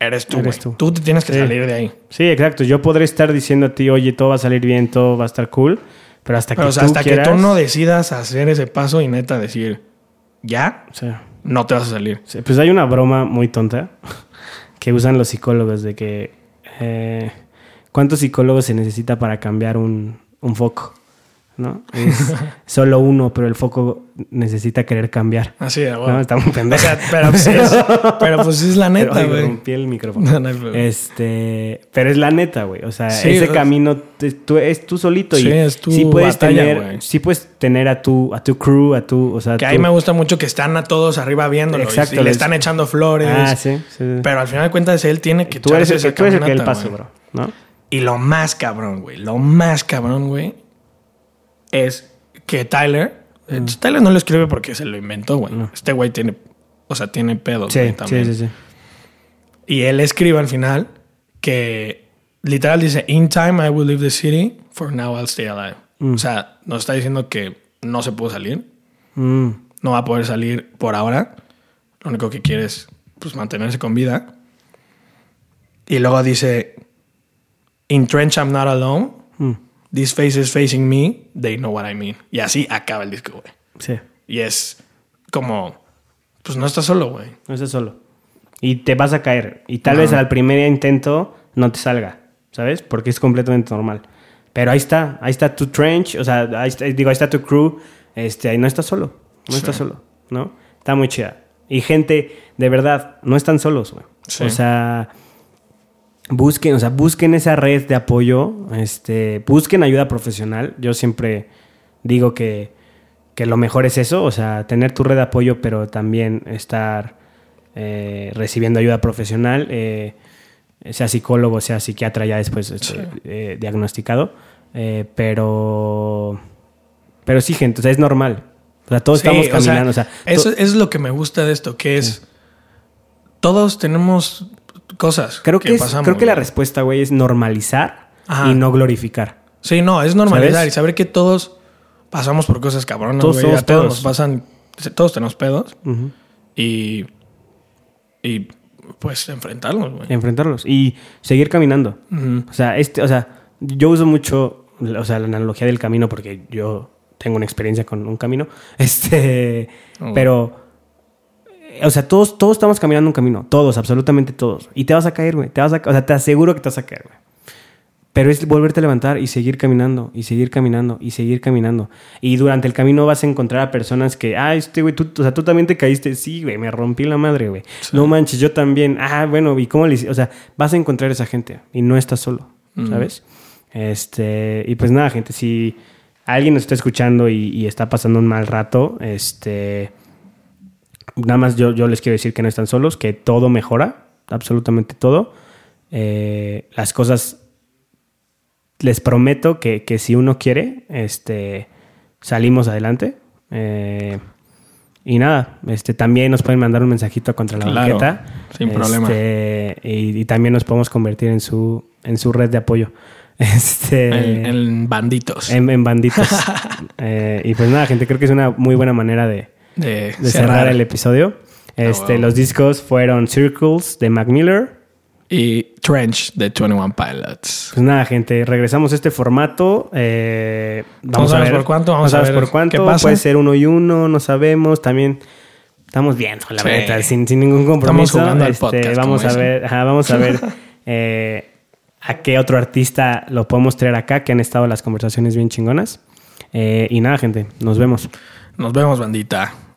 eres tú, Eres tú. Tú. te tienes que Sí. salir de ahí. Sí, exacto. Yo podré estar diciendo a ti, oye, todo va a salir bien, todo va a estar cool. Pero hasta Pero que o sea, tú hasta quieras, que tú no decidas hacer ese paso y neta decir, ya, no te vas a salir. Sí, Pues hay una broma muy tonta que usan los psicólogos de que eh, ¿cuántos psicólogos se necesita para cambiar un, un foco? ¿No? Es solo uno, pero el foco necesita querer cambiar. Así ¿no? bueno. Está muy O pendejo. sea, pero pues, es, pero pues es la neta, güey. rompí el micrófono. No, no. Este, pero es la neta, güey. O sea, Sí, ese es- camino te- tú, es tú solito Sí, y es tu sí puedes batalla, tener, güey. sí puedes tener a tu, a tu crew, a tu, o sea, Que tú- ahí me gusta mucho que están a todos arriba viéndolo Exacto, y, le están echando flores. Ah, sí, sí. Pero al final de cuentas él tiene que tú eres esa tú eres el que el paso, bro, ¿no? Y lo más cabrón, güey, lo más cabrón, güey, es que Tyler, eh, Tyler no lo escribe porque se lo inventó, güey. No. Este güey tiene, o sea, tiene pedos, Sí, güey, sí, también. sí, sí. Y él escribe al final que literal dice, In time I will leave the city, for now I'll stay alive. Mm. O sea, nos está diciendo que no se pudo salir, Mm, no va a poder salir por ahora. Lo único que quiere es pues, mantenerse con vida. Y luego dice, In trench I'm not alone. Mm, These faces facing me, they know what I mean. Y así acaba el disco, güey. sí. Y es como, pues no estás solo, güey. No estás solo. Y te vas a caer. Y tal Ajá. vez al primer intento no te salga, ¿sabes? Porque es completamente normal. Pero ahí está, ahí está tu trench, o sea, ahí está- digo, ahí está tu crew, este, ahí no estás solo, no Sí. estás solo, ¿no? Está muy chida. Y gente, de verdad, no están solos, güey. Sí. O sea, busquen, o sea, busquen esa red de apoyo, este, busquen ayuda profesional. Yo siempre digo que, que lo mejor es eso, o sea, tener tu red de apoyo, pero también estar eh, recibiendo ayuda profesional, eh, sea psicólogo, sea psiquiatra ya después este, eh, diagnosticado. Pero, pero sí, gente, o sea, es normal. O sea, todos Sí, estamos o sea, caminando. O sea, Eso es lo que me gusta de esto, que es. Todos tenemos cosas. creo que, es- pasamos, creo que la respuesta, güey, es normalizar Ajá. y no glorificar. Sí, no, es normalizar ¿Sabes? y saber que todos pasamos por cosas cabronas, Todos güey. somos A todos nos pasan. Todos tenemos pedos y. Y pues enfrentarlos, güey. Enfrentarlos y seguir caminando. O sea, este, o sea, yo uso mucho o sea, la analogía del camino porque yo tengo una experiencia con un camino. Este, Oh. pero o sea, todos todos estamos caminando un camino, todos, absolutamente todos. Y te vas a caer, güey. Te vas a, o sea, te aseguro que te vas a caer, güey. Pero es volverte a levantar y seguir caminando, y seguir caminando, y seguir caminando. Y durante el camino vas a encontrar a personas que, ah, este güey, tú, o sea, tú también te caíste. Sí, güey, me rompí la madre, güey. No manches, yo también. Ah, bueno, ¿y cómo le hice? O sea, vas a encontrar esa gente y no estás solo, ¿sabes? Este, y pues nada, gente, si alguien nos está escuchando y, y está pasando un mal rato, este, nada más yo, yo les quiero decir que no están solos, que todo mejora, absolutamente todo. Eh, las cosas, les prometo que, que si uno quiere, este, salimos adelante. Eh, y nada, este, también nos pueden mandar un mensajito contra la Claro, banqueta. sin problema. Este, Y, y también nos podemos convertir en su, en su red de apoyo. Este, En, en banditos. en, en banditos. Eh, y pues nada, gente, creo que es una muy buena manera de, de, de cerrar. el episodio. Este, wow. Los discos fueron Circles de Mac Miller. Y Trench de 21 Pilots. Pues nada, gente, regresamos a este formato. Eh, vamos No a ver por cuánto, vamos no a ver por cuánto. qué pasa. Puede ser uno y uno, no sabemos. También estamos viendo, la Sí. verdad, sin, sin ningún compromiso. jugando al Este, podcast, vamos a ver, ajá, vamos a ver eh, a qué otro artista lo podemos traer acá, que han estado las conversaciones bien chingonas. Eh, y nada, gente, nos vemos. Nos vemos, bandita.